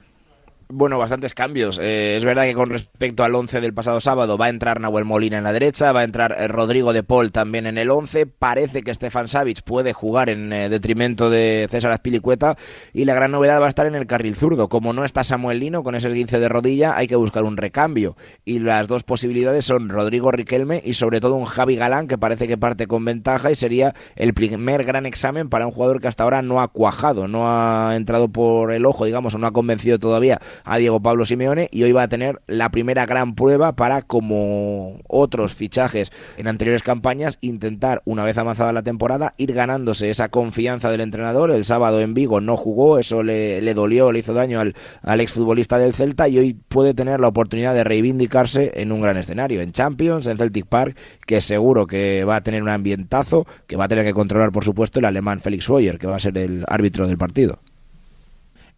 Bueno, bastantes cambios. Eh, es verdad que con respecto al 11 del pasado sábado va a entrar Nahuel Molina en la derecha, va a entrar eh, Rodrigo de Paul también en el 11. Parece que Stefan Savic puede jugar en eh, detrimento de César Azpilicueta y la gran novedad va a estar en el carril zurdo. Como no está Samuel Lino con ese 15 de rodilla, hay que buscar un recambio. Y las dos posibilidades son Rodrigo Riquelme y sobre todo un Javi Galán que parece que parte con ventaja y sería el primer gran examen para un jugador que hasta ahora no ha cuajado, no ha entrado por el ojo, digamos, o no ha convencido todavía a Diego Pablo Simeone y hoy va a tener la primera gran prueba para, como otros fichajes en anteriores campañas, intentar, una vez avanzada la temporada, ir ganándose esa confianza del entrenador. El sábado en Vigo no jugó, eso le, dolió, le hizo daño al, al exfutbolista del Celta y hoy puede tener la oportunidad de reivindicarse en un gran escenario, en Champions, en Celtic Park, que seguro que va a tener un ambientazo, que va a tener que controlar, por supuesto, el alemán Félix Hoyer, que va a ser el árbitro del partido.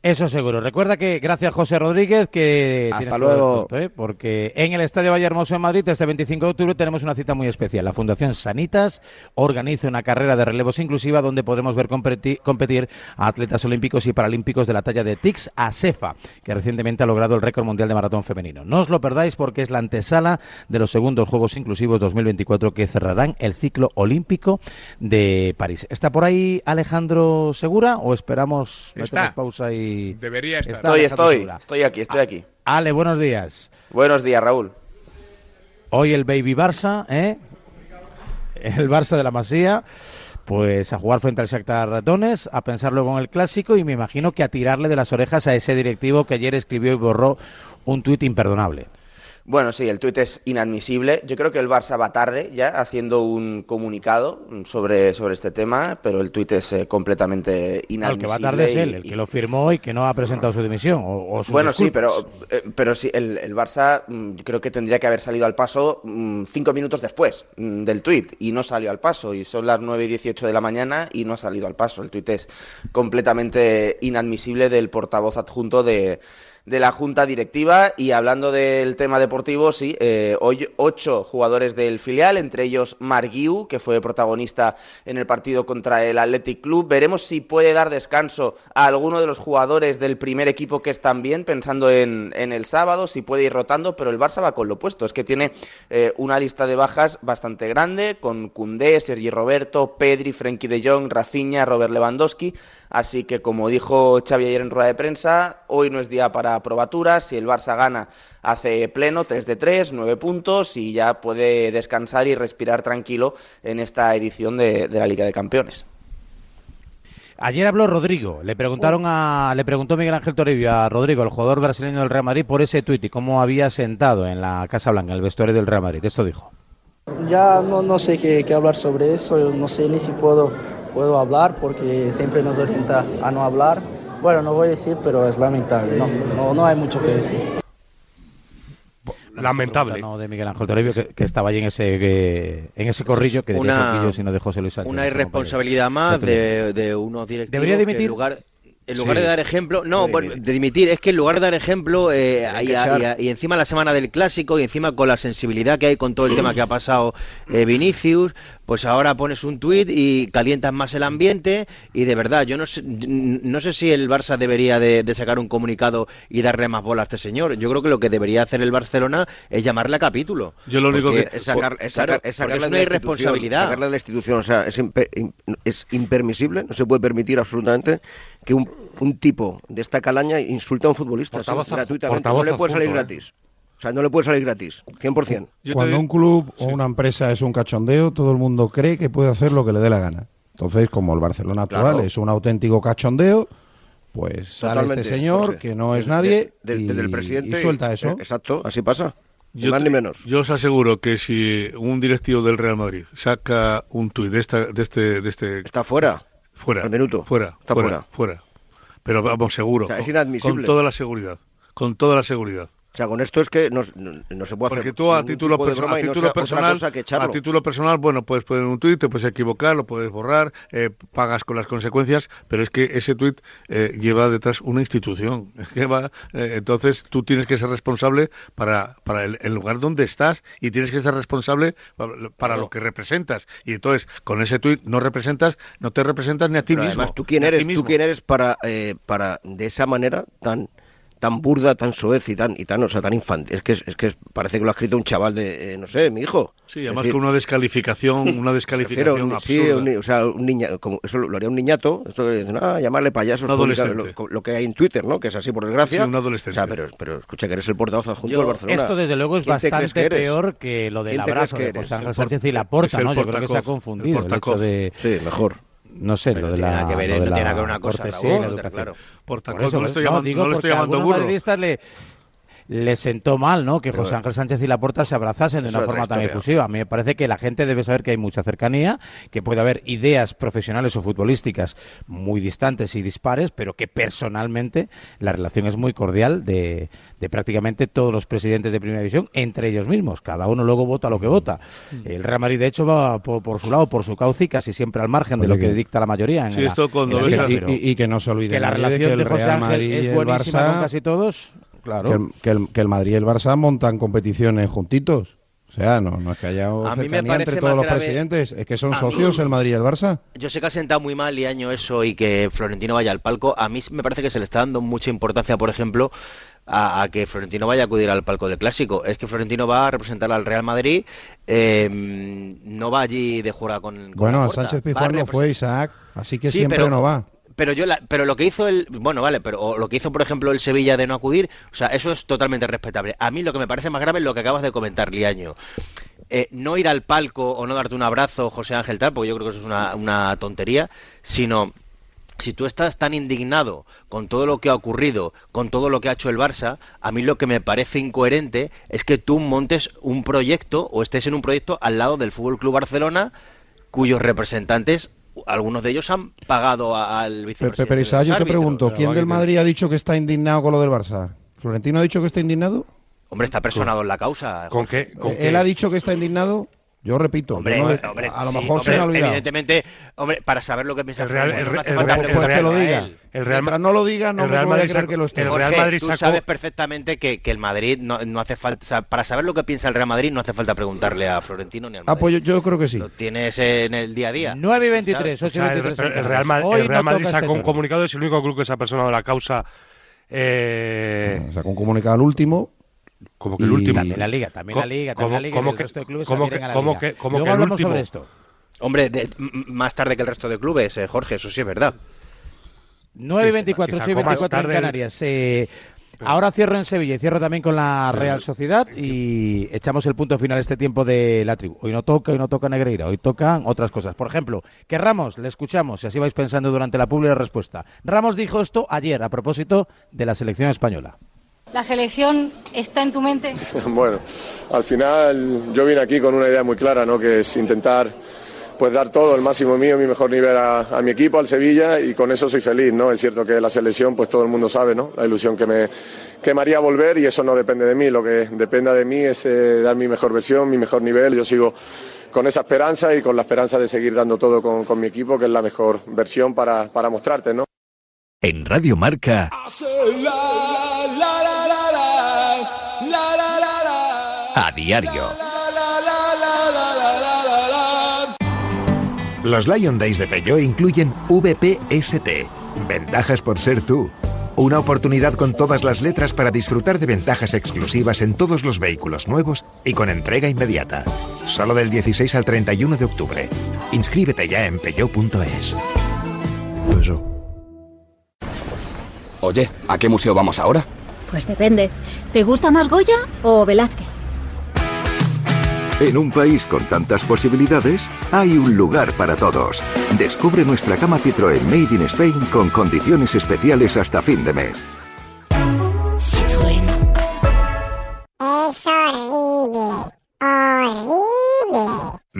Eso seguro. Recuerda que gracias José Rodríguez que Hasta luego. punto, ¿eh? porque en el Estadio Valle Hermoso en Madrid este 25 de octubre tenemos una cita muy especial. La Fundación Sanitas organiza una carrera de relevos inclusiva donde podremos ver competi- competir a atletas olímpicos y paralímpicos de la talla de Tix a Cefa, que recientemente ha logrado el récord mundial de maratón femenino. No os lo perdáis porque es la antesala de los segundos Juegos Inclusivos 2024 que cerrarán el ciclo olímpico de París. ¿Está por ahí Alejandro Segura o esperamos Está. metemos pausa y Debería estar. Estoy, estoy, aquí, estoy aquí. Ale, buenos días. Buenos días, Raúl. Hoy el Baby Barça, ¿eh? El Barça de la Masía, pues a jugar frente al Shakhtar Ratones, a pensar luego en el clásico y me imagino que a tirarle de las orejas a ese directivo que ayer escribió y borró un tuit imperdonable. Bueno, sí, el tuit es inadmisible. Yo creo que el Barça va tarde ya haciendo un comunicado sobre, sobre este tema, pero el tuit es eh, completamente No, el inadmisible. que va tarde es él, el que lo firmó y que no ha presentado su dimisión. O, o sus Bueno, sí, pero, eh, pero sí, el, el Barça mm, yo creo que tendría que haber salido al paso mm, cinco minutos después mm, del tuit y no salió al paso. Y son las 9 y 18 de la mañana y no ha salido al paso. El tuit es completamente inadmisible del portavoz adjunto de, de la Junta Directiva. Y hablando del tema deportivo, sí, eh, hoy ocho jugadores del filial, entre ellos Marguiu, que fue protagonista en el partido contra el Athletic Club. Veremos si puede dar descanso a alguno de los jugadores del primer equipo que están bien, pensando en, en el sábado, si puede ir rotando, pero el Barça va con lo opuesto. Es que tiene eh, una lista de bajas bastante grande, con Cundé, Sergi Roberto, Pedri, Frenkie de Jong, Rafinha, Robert Lewandowski. Así que, como dijo Xavi ayer en rueda de prensa, hoy no es día para probaturas. Si el Barça gana, hace pleno, 3 de 3, 9 puntos y ya puede descansar y respirar tranquilo en esta edición de, de la Liga de Campeones. Ayer habló Rodrigo, le preguntaron a, le preguntó Miguel Ángel Toribio a Rodrigo, el jugador brasileño del Real Madrid, por ese tuit y cómo había sentado en la Casa Blanca, en el vestuario del Real Madrid. Esto dijo. Ya no, no sé qué, qué hablar sobre eso, no sé ni si puedo, puedo hablar porque siempre nos orienta a no hablar. Bueno, no voy a decir, pero es lamentable, no, no, no hay mucho que decir. Lamentable. No, de Miguel Ángel Toribio, que, que estaba allí en ese, que- en ese corrillo, que Una- sino de José Luis Sánchez. Una irresponsabilidad más de, de unos directivos ¿Debería que en dimitir? lugar- en lugar de dar ejemplo, no, de dimitir, es que en lugar de dar ejemplo, eh, y, encima la semana del clásico, y encima con la sensibilidad que hay con todo el tema que ha pasado eh, Vinicius, pues ahora pones un tuit y calientas más el ambiente, y de verdad, yo no sé, no sé si el Barça debería de, sacar un comunicado y darle más bola a este señor. Yo creo que lo que debería hacer el Barcelona es llamarle a capítulo. Yo lo único que es, sacar, es, sacarle una irresponsabilidad. Sacarle de la institución, o sea, es, es impermisible, no se puede permitir absolutamente que un, un tipo de esta calaña insulte a un futbolista gratuitamente. No le puede salir ¿eh? O sea, no le puede salir gratis, 100%. Cuando un club o una empresa es un cachondeo, todo el mundo cree que puede hacer lo que le dé la gana. Entonces, como el Barcelona actual es un auténtico cachondeo, pues sale este señor, que no es nadie, desde, el presidente, y suelta eso. Exacto, así pasa. Yo, más ni menos. yo os aseguro que si un directivo del Real Madrid saca un tuit de, esta, de, este, de este... Está fuera. Fuera. Al minuto. Fuera. Está fuera. Fuera. Pero vamos, seguro. es inadmisible. Con toda la seguridad. Con toda la seguridad. O sea, con esto es que no, no, se puede Porque hacer. tú a título, a título personal, a título personal, bueno, puedes poner un tuit, te puedes equivocar, lo puedes borrar, eh, pagas con las consecuencias, pero es que ese tuit eh, lleva detrás una institución. que va, eh, entonces tú tienes que ser responsable para, para el, lugar donde estás y tienes que ser responsable para, lo que representas. Y entonces con ese tuit no representas, no te representas ni a ti mismo. Además, tú quién eres, tú quién eres para, para de esa manera tan tan burda, tan soez y tan, y tan, o sea, tan infantil. Es que, es que parece que lo ha escrito un chaval de, eh, no sé, mi hijo. Sí, además con una descalificación, una descalificación absurda. Sí, o sea, un niña, como, eso lo haría un niñato, esto que dicen, ah, llamarle payaso. Lo, que hay en Twitter, ¿no? Que es así por desgracia. Sí, un adolescente. O sea, pero, pero escucha que eres el portavoz adjunto del Barcelona. Esto desde luego es bastante peor que lo del abrazo de José Ángel Sánchez y Laporta, ¿no? Yo creo que se ha confundido el, hecho de... Sí, mejor no sé, lo de la. Que ver, no tiene que ver una cosa claro. Por, Por eso, no, le estoy llamando, digo, no le estoy llamando burro. Le, le sentó mal, ¿no? Que José Ángel Sánchez y Laporta se abrazasen de una forma tan efusiva. A mí me parece que la gente debe saber que hay mucha cercanía, que puede haber ideas profesionales o futbolísticas muy distantes y dispares, pero que personalmente la relación es muy cordial de, prácticamente todos los presidentes de Primera División, entre ellos mismos. Cada uno luego vota lo que vota. Mm. El Real Madrid, de hecho, va por, su lado, por su cauce y casi siempre al margen de lo que, dicta la mayoría. En sí, esto cuando y, que no se olvide que la relación de José Ángel es buenísima con casi todos Claro. Que el, que, el, Madrid y el Barça montan competiciones juntitos. O sea, no, no es que haya cercanía entre todos los presidentes, es que son socios el Madrid y el Barça. Yo sé que ha sentado muy mal y año eso y que Florentino vaya al palco. A mí me parece que se le está dando mucha importancia, por ejemplo, a, que Florentino vaya a acudir al palco del Clásico. Es que Florentino va a representar al Real Madrid, em, no va allí de jugar con... bueno, a Sánchez Pizjuán no fue Isaac, así que siempre no va pero yo pero lo que hizo el bueno vale pero lo que hizo por ejemplo el Sevilla de no acudir o sea eso es totalmente respetable. A mí lo que me parece más grave es lo que acabas de comentar Liaño. Eh, no ir al palco o no darte un abrazo José Ángel tal porque yo creo que eso es una, una tontería sino si tú estás tan indignado con todo lo que ha ocurrido, con todo lo que ha hecho el Barça, a mí lo que me parece incoherente es que tú montes un proyecto o estés en un proyecto al lado del Fútbol Club Barcelona cuyos representantes algunos de ellos han pagado al vicepresidente. Pero, Isa, yo te pregunto, ¿quién del Madrid ha dicho que está indignado con lo del Barça? ¿Florentino ha dicho que está indignado? Hombre, está personado en la causa. ¿Con qué? ¿Él ha dicho que está indignado? Yo repito, hombre, a lo mejor se me ha olvidado. Evidentemente, hombre, para saber lo que piensa el Real, el, no hace falta pues que lo diga. El Real, Mientras no lo diga, no me voy a creer que lo esté. El Real Madrid tú sabes perfectamente que, que el Madrid no, no, hace falta, para saber lo que piensa el Real Madrid no hace falta preguntarle a Florentino ni al Madrid. Ah, pues yo, creo que sí. Lo tienes en el día a día. 9 y 23, 8 y 23. el, Real, Madrid sacó este un comunicado, es el único club que se ha personado la causa. Eh... Sacó un comunicado al último como que el último. También la liga, también la liga, también la liga. Como que, de clubes como que, como que, como Luego que hablamos último. sobre esto. Hombre, de, más tarde que el resto de clubes, eh, Jorge, eso sí es verdad. 9 y 24, 8 y 24 en Canarias. Eh, ahora cierro en Sevilla y cierro también con la Real Sociedad y echamos el punto final a este tiempo de la tribu. Hoy no toca, hoy no toca Negreira, hoy tocan otras cosas. Por ejemplo, que Ramos, le escuchamos y así vais pensando durante la pública respuesta. Ramos dijo esto ayer a propósito de la selección española. ¿La selección está en tu mente? bueno, al final yo vine aquí con una idea muy clara, ¿no? que es intentar pues dar todo, el máximo mío, mi mejor nivel a, mi equipo, al Sevilla, y con eso soy feliz, ¿no? Es cierto que la selección, pues todo el mundo sabe, ¿no? La ilusión que me, que me haría volver y eso no depende de mí, lo que dependa de mí es eh, dar mi mejor versión, mi mejor nivel, yo sigo con esa esperanza y con la esperanza de seguir dando todo con, con mi equipo, que es la mejor versión para, para mostrarte, ¿no? En Radio Marca. A diario. Los Lion Days de Peugeot incluyen VPST. Ventajas por ser tú. Una oportunidad con todas las letras para disfrutar de ventajas exclusivas en todos los vehículos nuevos y con entrega inmediata. Solo del 16 al 31 de octubre. Inscríbete ya en peugeot.es. Oye, ¿a qué museo vamos ahora? Pues depende. ¿Te gusta más Goya o Velázquez? En un país con tantas posibilidades, hay un lugar para todos. Descubre nuestra cama Citroën Made in Spain con condiciones especiales hasta fin de mes.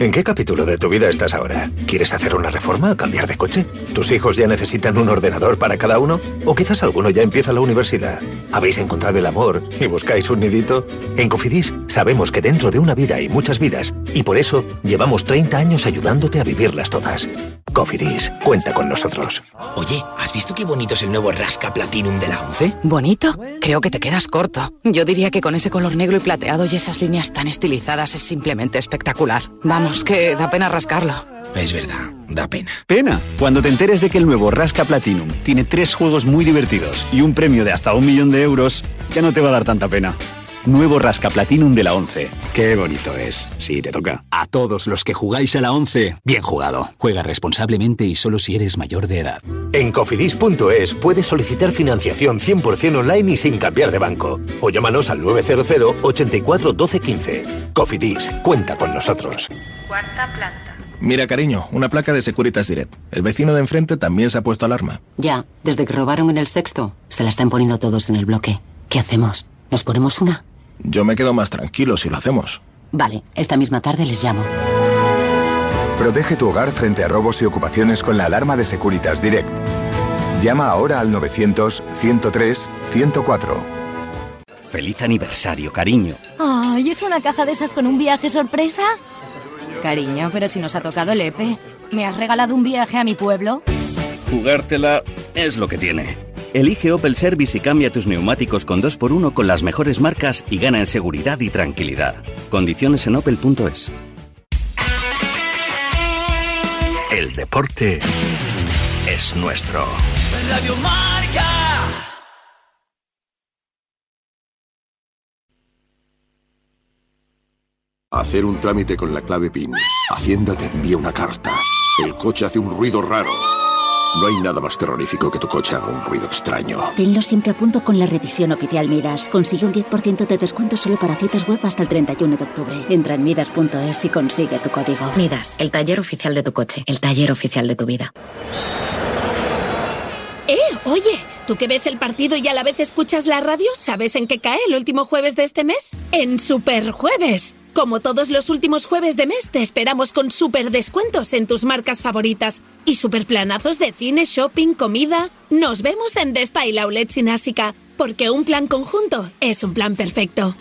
¿En qué capítulo de tu vida estás ahora? ¿Quieres hacer una reforma o cambiar de coche? ¿Tus hijos ya necesitan un ordenador para cada uno? ¿O quizás alguno ya empieza la universidad? ¿Habéis encontrado el amor y buscáis un nidito? En Cofidis sabemos que dentro de una vida hay muchas vidas y por eso llevamos 30 años ayudándote a vivirlas todas. Cofidis, cuenta con nosotros. Oye, ¿has visto qué bonito es el nuevo Rasca Platinum de la 11? ¿Bonito? Creo que te quedas corto. Yo diría que con ese color negro y plateado y esas líneas tan estilizadas es simplemente espectacular. Vamos, que da pena rascarlo. Es verdad, da pena. Pena, cuando te enteres de que el nuevo Rasca Platinum tiene tres juegos muy divertidos y un premio de hasta un millón de euros, ya no te va a dar tanta pena. Nuevo Rasca Platinum de la 11. Qué bonito es. Sí, te toca. A todos los que jugáis a la 11, bien jugado. Juega responsablemente y solo si eres mayor de edad. En cofidis.es puedes solicitar financiación 100% online y sin cambiar de banco. O llámanos al 900 84 12 15. Cofidis, cuenta con nosotros. Cuarta planta. Mira, cariño, una placa de Securitas Direct. El vecino de enfrente también se ha puesto alarma. Ya, desde que robaron en el sexto, se la están poniendo todos en el bloque. ¿Qué hacemos? ¿Nos ponemos una? Yo me quedo más tranquilo si lo hacemos. Vale, esta misma tarde les llamo. Protege tu hogar frente a robos y ocupaciones con la alarma de Securitas Direct. Llama ahora al 900-103-104. Feliz aniversario, cariño. Ay, ¿es una caja de esas con un viaje sorpresa? Cariño, pero si nos ha tocado el EPE. ¿Me has regalado un viaje a mi pueblo? Jugártela es lo que tiene. Elige Opel Service y cambia tus neumáticos con 2x1 con las mejores marcas y gana en seguridad y tranquilidad. Condiciones en opel.es. El deporte es nuestro. Radio Marca. Hacer un trámite con la clave PIN. Hacienda te envía una carta. El coche hace un ruido raro. No hay nada más terrorífico que tu coche haga un ruido extraño. Tenlo siempre a punto con la revisión oficial Midas. Consigue un 10% de descuento solo para citas web hasta el 31 de octubre. Entra en midas.es y consigue tu código. Midas, el taller oficial de tu coche, el taller oficial de tu vida. ¡Eh! Oye, ¿tú que ves el partido y a la vez escuchas la radio? ¿Sabes en qué cae el último jueves de este mes? En Super Jueves. Como todos los últimos jueves de mes, te esperamos con super descuentos en tus marcas favoritas y super planazos de cine, shopping, comida. Nos vemos en The Style Outlet Sinásica, porque un plan conjunto es un plan perfecto.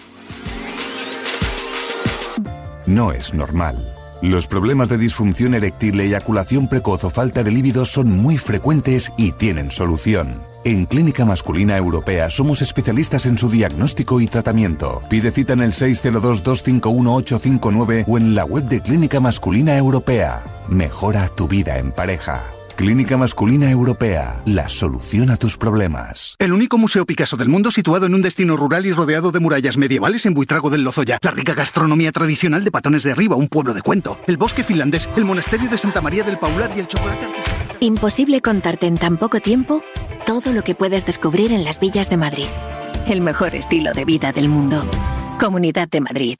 No es normal. Los problemas de disfunción eréctil, eyaculación precoz o falta de líbido son muy frecuentes y tienen solución. En Clínica Masculina Europea somos especialistas en su diagnóstico y tratamiento. Pide cita en el 602-251-859 o en la web de Clínica Masculina Europea. Mejora tu vida en pareja. Clínica Masculina Europea, la solución a tus problemas. El único museo Picasso del mundo situado en un destino rural y rodeado de murallas medievales en Buitrago del Lozoya. La rica gastronomía tradicional de Patones de Arriba, un pueblo de cuento. El bosque finlandés, el monasterio de Santa María del Paular y el chocolate artesanal. Imposible contarte en tan poco tiempo todo lo que puedes descubrir en las villas de Madrid. El mejor estilo de vida del mundo. Comunidad de Madrid.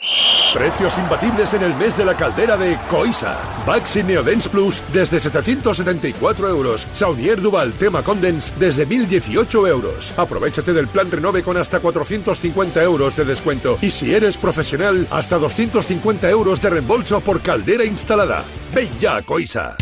Precios imbatibles en el mes de la caldera de Coisa. Baxi Neodens Plus desde 774 euros. Saunier Duval Tema Condens desde 1018 euros. Aprovechate del plan Renove con hasta 450 euros de descuento. Y si eres profesional, hasta 250 euros de reembolso por caldera instalada. Ven ya a Coisa.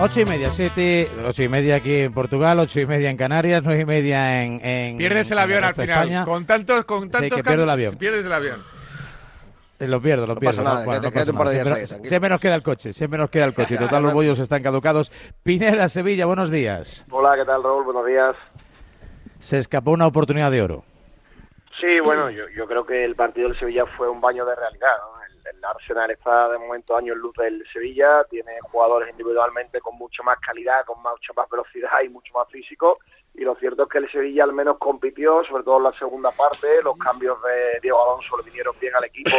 Ocho y media, siete, ocho y media aquí en Portugal, ocho y media en Canarias, nueve y media en, en Pierdes el en avión al final. España. Con tantos, con tantos que pierdo el avión. Pierdes el avión. Eh, Lo pierdo, lo pierdo. Siempre, nos queda el coche, siempre nos queda el coche. Total, los bollos están caducados. Pineda, Sevilla, buenos días. Hola, ¿qué tal, Raúl? Buenos días. Se escapó una oportunidad de oro. Sí, bueno, yo, yo creo que el partido del Sevilla fue un baño de realidad. ¿no? El, Arsenal está de momento años luz del Sevilla, tiene jugadores individualmente con mucho más calidad, con mucha más velocidad y mucho más físico. Y lo cierto es que el Sevilla al menos compitió, sobre todo en la segunda parte. Los cambios de Diego Alonso le vinieron bien al equipo,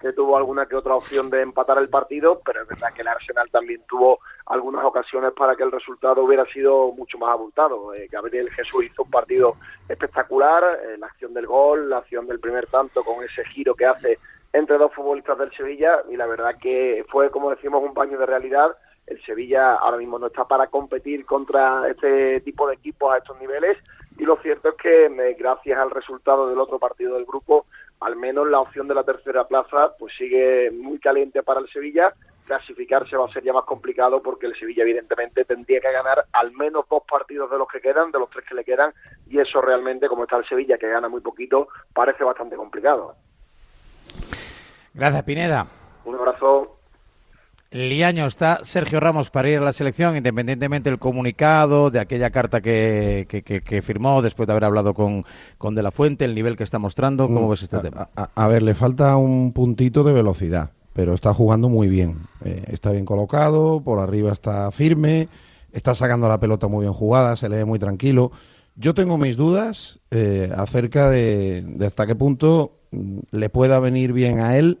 que tuvo alguna que otra opción de empatar el partido, pero es verdad que el Arsenal también tuvo algunas ocasiones para que el resultado hubiera sido mucho más abultado. Eh, Gabriel Jesús hizo un partido espectacular, eh, la acción del gol, la acción del primer tanto con ese giro que hace entre dos futbolistas del Sevilla y la verdad que fue, como decimos, un baño de realidad. El Sevilla ahora mismo no está para competir contra este tipo de equipos a estos niveles y lo cierto es que eh, gracias al resultado del otro partido del grupo, al menos la opción de la tercera plaza pues sigue muy caliente para el Sevilla. Clasificarse va a ser ya más complicado porque el Sevilla evidentemente tendría que ganar al menos dos partidos de los que quedan, de los tres que le quedan y eso realmente, como está el Sevilla que gana muy poquito, parece bastante complicado. Gracias, Pineda. Un abrazo. Liaño está Sergio Ramos para ir a la selección, independientemente del comunicado, de aquella carta que, que- que- que firmó después de haber hablado con, con De La Fuente, el nivel que está mostrando. ¿Cómo Mm, ves este a, tema? a- a ver, le falta un puntito de velocidad, pero está jugando muy bien. Eh, está bien colocado, por arriba está firme, está sacando la pelota muy bien jugada, se le ve muy tranquilo. Yo tengo mis dudas eh, acerca de, de hasta qué punto mm, le pueda venir bien a él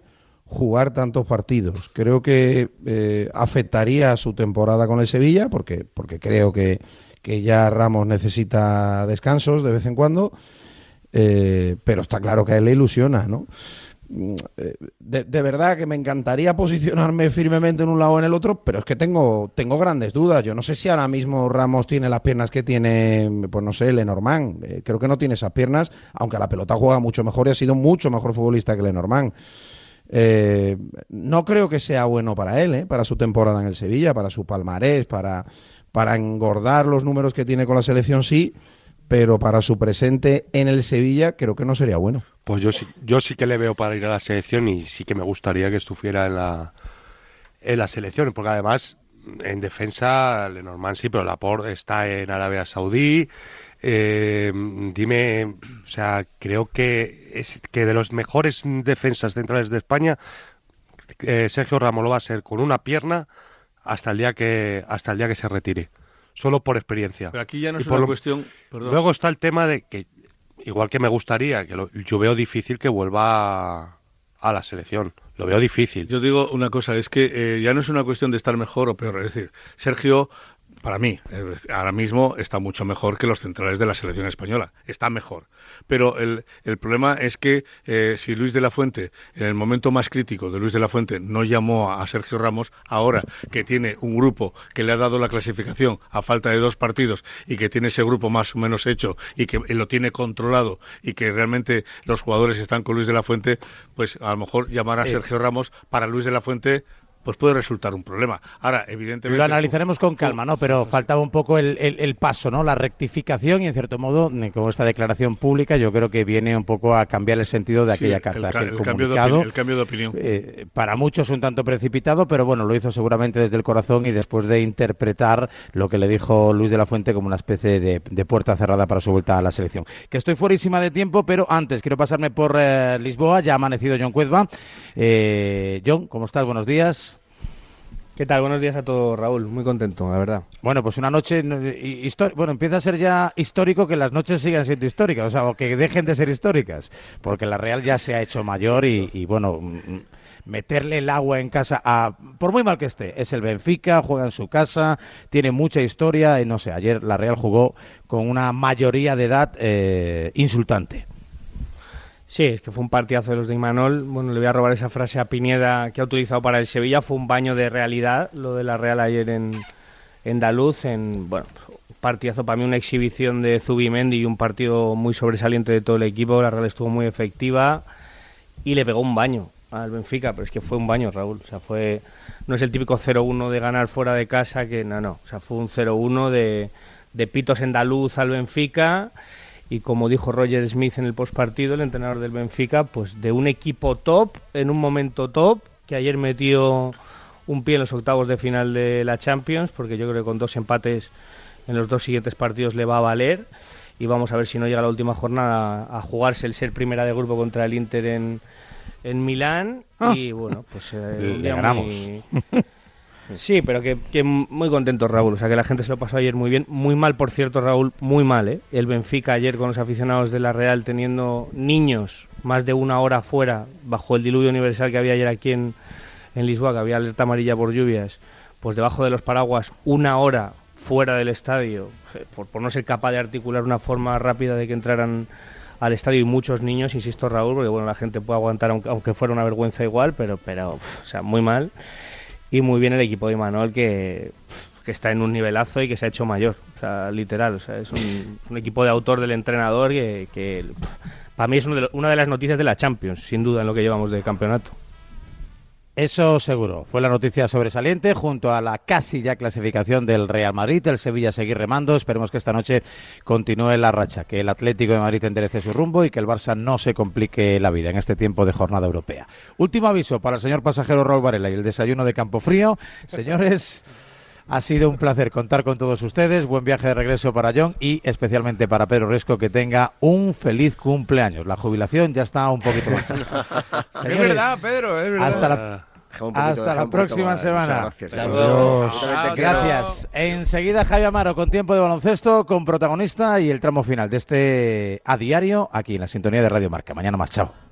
jugar tantos partidos. Creo que eh, afectaría su temporada con el Sevilla, porque, porque creo que, que ya Ramos necesita descansos de vez en cuando, eh, pero está claro que a él le ilusiona, ¿no? Mm, eh, De, de verdad que me encantaría posicionarme firmemente en un lado o en el otro, pero es que tengo, tengo grandes dudas. Yo no sé si ahora mismo Ramos tiene las piernas que tiene, pues no sé, Lenormand. Eh, creo que no tiene esas piernas, aunque a la pelota juega mucho mejor y ha sido mucho mejor futbolista que Lenormand. Eh, no creo que sea bueno para él, ¿eh? para su temporada en el Sevilla, para su palmarés, para, para engordar los números que tiene con la selección, sí, pero para su presente en el Sevilla creo que no sería bueno. Pues yo sí, yo sí que le veo para ir a la selección y sí que me gustaría que estuviera en la, en la selección, porque además en defensa Lenormand sí, pero Laporte está en Arabia Saudí. Eh, dime, o sea, creo que es que de los mejores defensas centrales de España, eh, Sergio Ramos lo va a ser con una pierna hasta el día que hasta el día que se retire, solo por experiencia. Pero aquí ya no Y es por una lo- cuestión. perdón. Luego está el tema de que, igual que me gustaría, que lo- yo veo difícil que vuelva a, a la selección. Lo veo difícil. Yo digo una cosa, es que eh, ya no es una cuestión de estar mejor o peor. Es decir, Sergio, para mí, eh, ahora mismo está mucho mejor que los centrales de la selección española. Está mejor. Pero el, el problema es que eh, si Luis de la Fuente, en el momento más crítico de Luis de la Fuente, no llamó a Sergio Ramos, ahora que tiene un grupo que le ha dado la clasificación a falta de dos partidos y que tiene ese grupo más o menos hecho y que lo tiene controlado y que realmente los jugadores están con Luis de la Fuente, pues a lo mejor llamar a Eh. Sergio Ramos para Luis de la Fuente pues puede resultar un problema. Ahora, evidentemente... Lo analizaremos con calma, ¿no? Pero faltaba un poco el, el- el paso, ¿no? La rectificación y, en cierto modo, con esta declaración pública, yo creo que viene un poco a cambiar el sentido de aquella el carta. ca- que el cambio de comunicado, opini- el cambio de opinión. eh, para muchos un tanto precipitado, pero bueno, lo hizo seguramente desde el corazón y después de interpretar lo que le dijo Luis de la Fuente como una especie de, de puerta cerrada para su vuelta a la selección. Que estoy fuerísima de tiempo, pero antes quiero pasarme por eh, Lisboa, ya ha amanecido John Cuezba. Eh, John, ¿cómo estás? Buenos días. ¿Qué tal? Buenos días a todos, Raúl. Muy contento, la verdad. Bueno, pues una noche. Bueno, empieza a ser ya histórico que las noches sigan siendo históricas, o sea, o que dejen de ser históricas, porque la Real ya se ha hecho mayor y, y, bueno, mm, mm, meterle el agua en casa, a, por muy mal que esté, es el Benfica, juega en su casa, tiene mucha historia y no sé, ayer la Real jugó con una mayoría de edad eh, insultante. Sí, es que fue un partidazo de los de Imanol. Bueno, le voy a robar esa frase a Pineda que ha utilizado para el Sevilla. Fue un baño de realidad lo de la Real ayer en, en Daluz. En, bueno, partidazo para mí, una exhibición de Zubimendi y un partido muy sobresaliente de todo el equipo. La Real estuvo muy efectiva y le pegó un baño. al Benfica, pero es que fue un baño, Raúl. O sea, fue no es el típico 0-1 de ganar fuera de casa, que no, no. O sea, fue un 0-1 de, de pitos andaluz al Benfica y como dijo Roger Smith en el postpartido, el entrenador del Benfica, pues de un equipo top en un momento top que ayer metió un pie en los octavos de final de la Champions, porque yo creo que con dos empates en los dos siguientes partidos le va a valer. Y vamos a ver si no llega la última jornada a jugarse el ser primera de grupo contra el Inter en, en Milán. Ah. Y bueno, pues eh, Le ganamos. muy- Sí, pero que, muy contento Raúl. O sea, que la gente se lo pasó ayer muy bien. Muy mal, por cierto, Raúl, muy mal, ¿eh? El Benfica ayer con los aficionados de la Real teniendo niños más de una hora fuera bajo el diluvio universal que había ayer aquí en, Lisboa, que había alerta amarilla por lluvias, pues debajo de los paraguas una hora fuera del estadio, eh, por, no ser capaz de articular una forma rápida de que entraran al estadio y muchos niños, insisto Raúl, porque bueno, la gente puede aguantar aunque, aunque fuera una vergüenza igual, pero, pero o sea, muy mal. Y muy bien el equipo de Imanol que, que está en un nivelazo y que se ha hecho mayor, o sea, literal, o sea, es un, equipo de autor del entrenador que, que, para mí es una de las noticias de la Champions, sin duda, en lo que llevamos de campeonato. Eso seguro. Fue la noticia sobresaliente junto a la casi ya clasificación del Real Madrid. El Sevilla seguir remando. Esperemos que esta noche continúe la racha, que el Atlético de Madrid enderece su rumbo y que el Barça no se complique la vida en este tiempo de jornada europea. Último aviso para el señor pasajero Raúl Varela y el desayuno de Campo Frío. Señores. Ha sido un placer contar con todos ustedes. Buen viaje de regreso para John y especialmente para Pedro Resco, que tenga un feliz cumpleaños. La jubilación ya está un poquito más. Es verdad, Pedro, es verdad. Hasta la, hasta la próxima más. semana. Gracias. Adiós. Gracias. Enseguida Javi Amaro con tiempo de baloncesto, con protagonista y el tramo final de este a diario aquí en la sintonía de Radio Marca. Mañana más. Chao.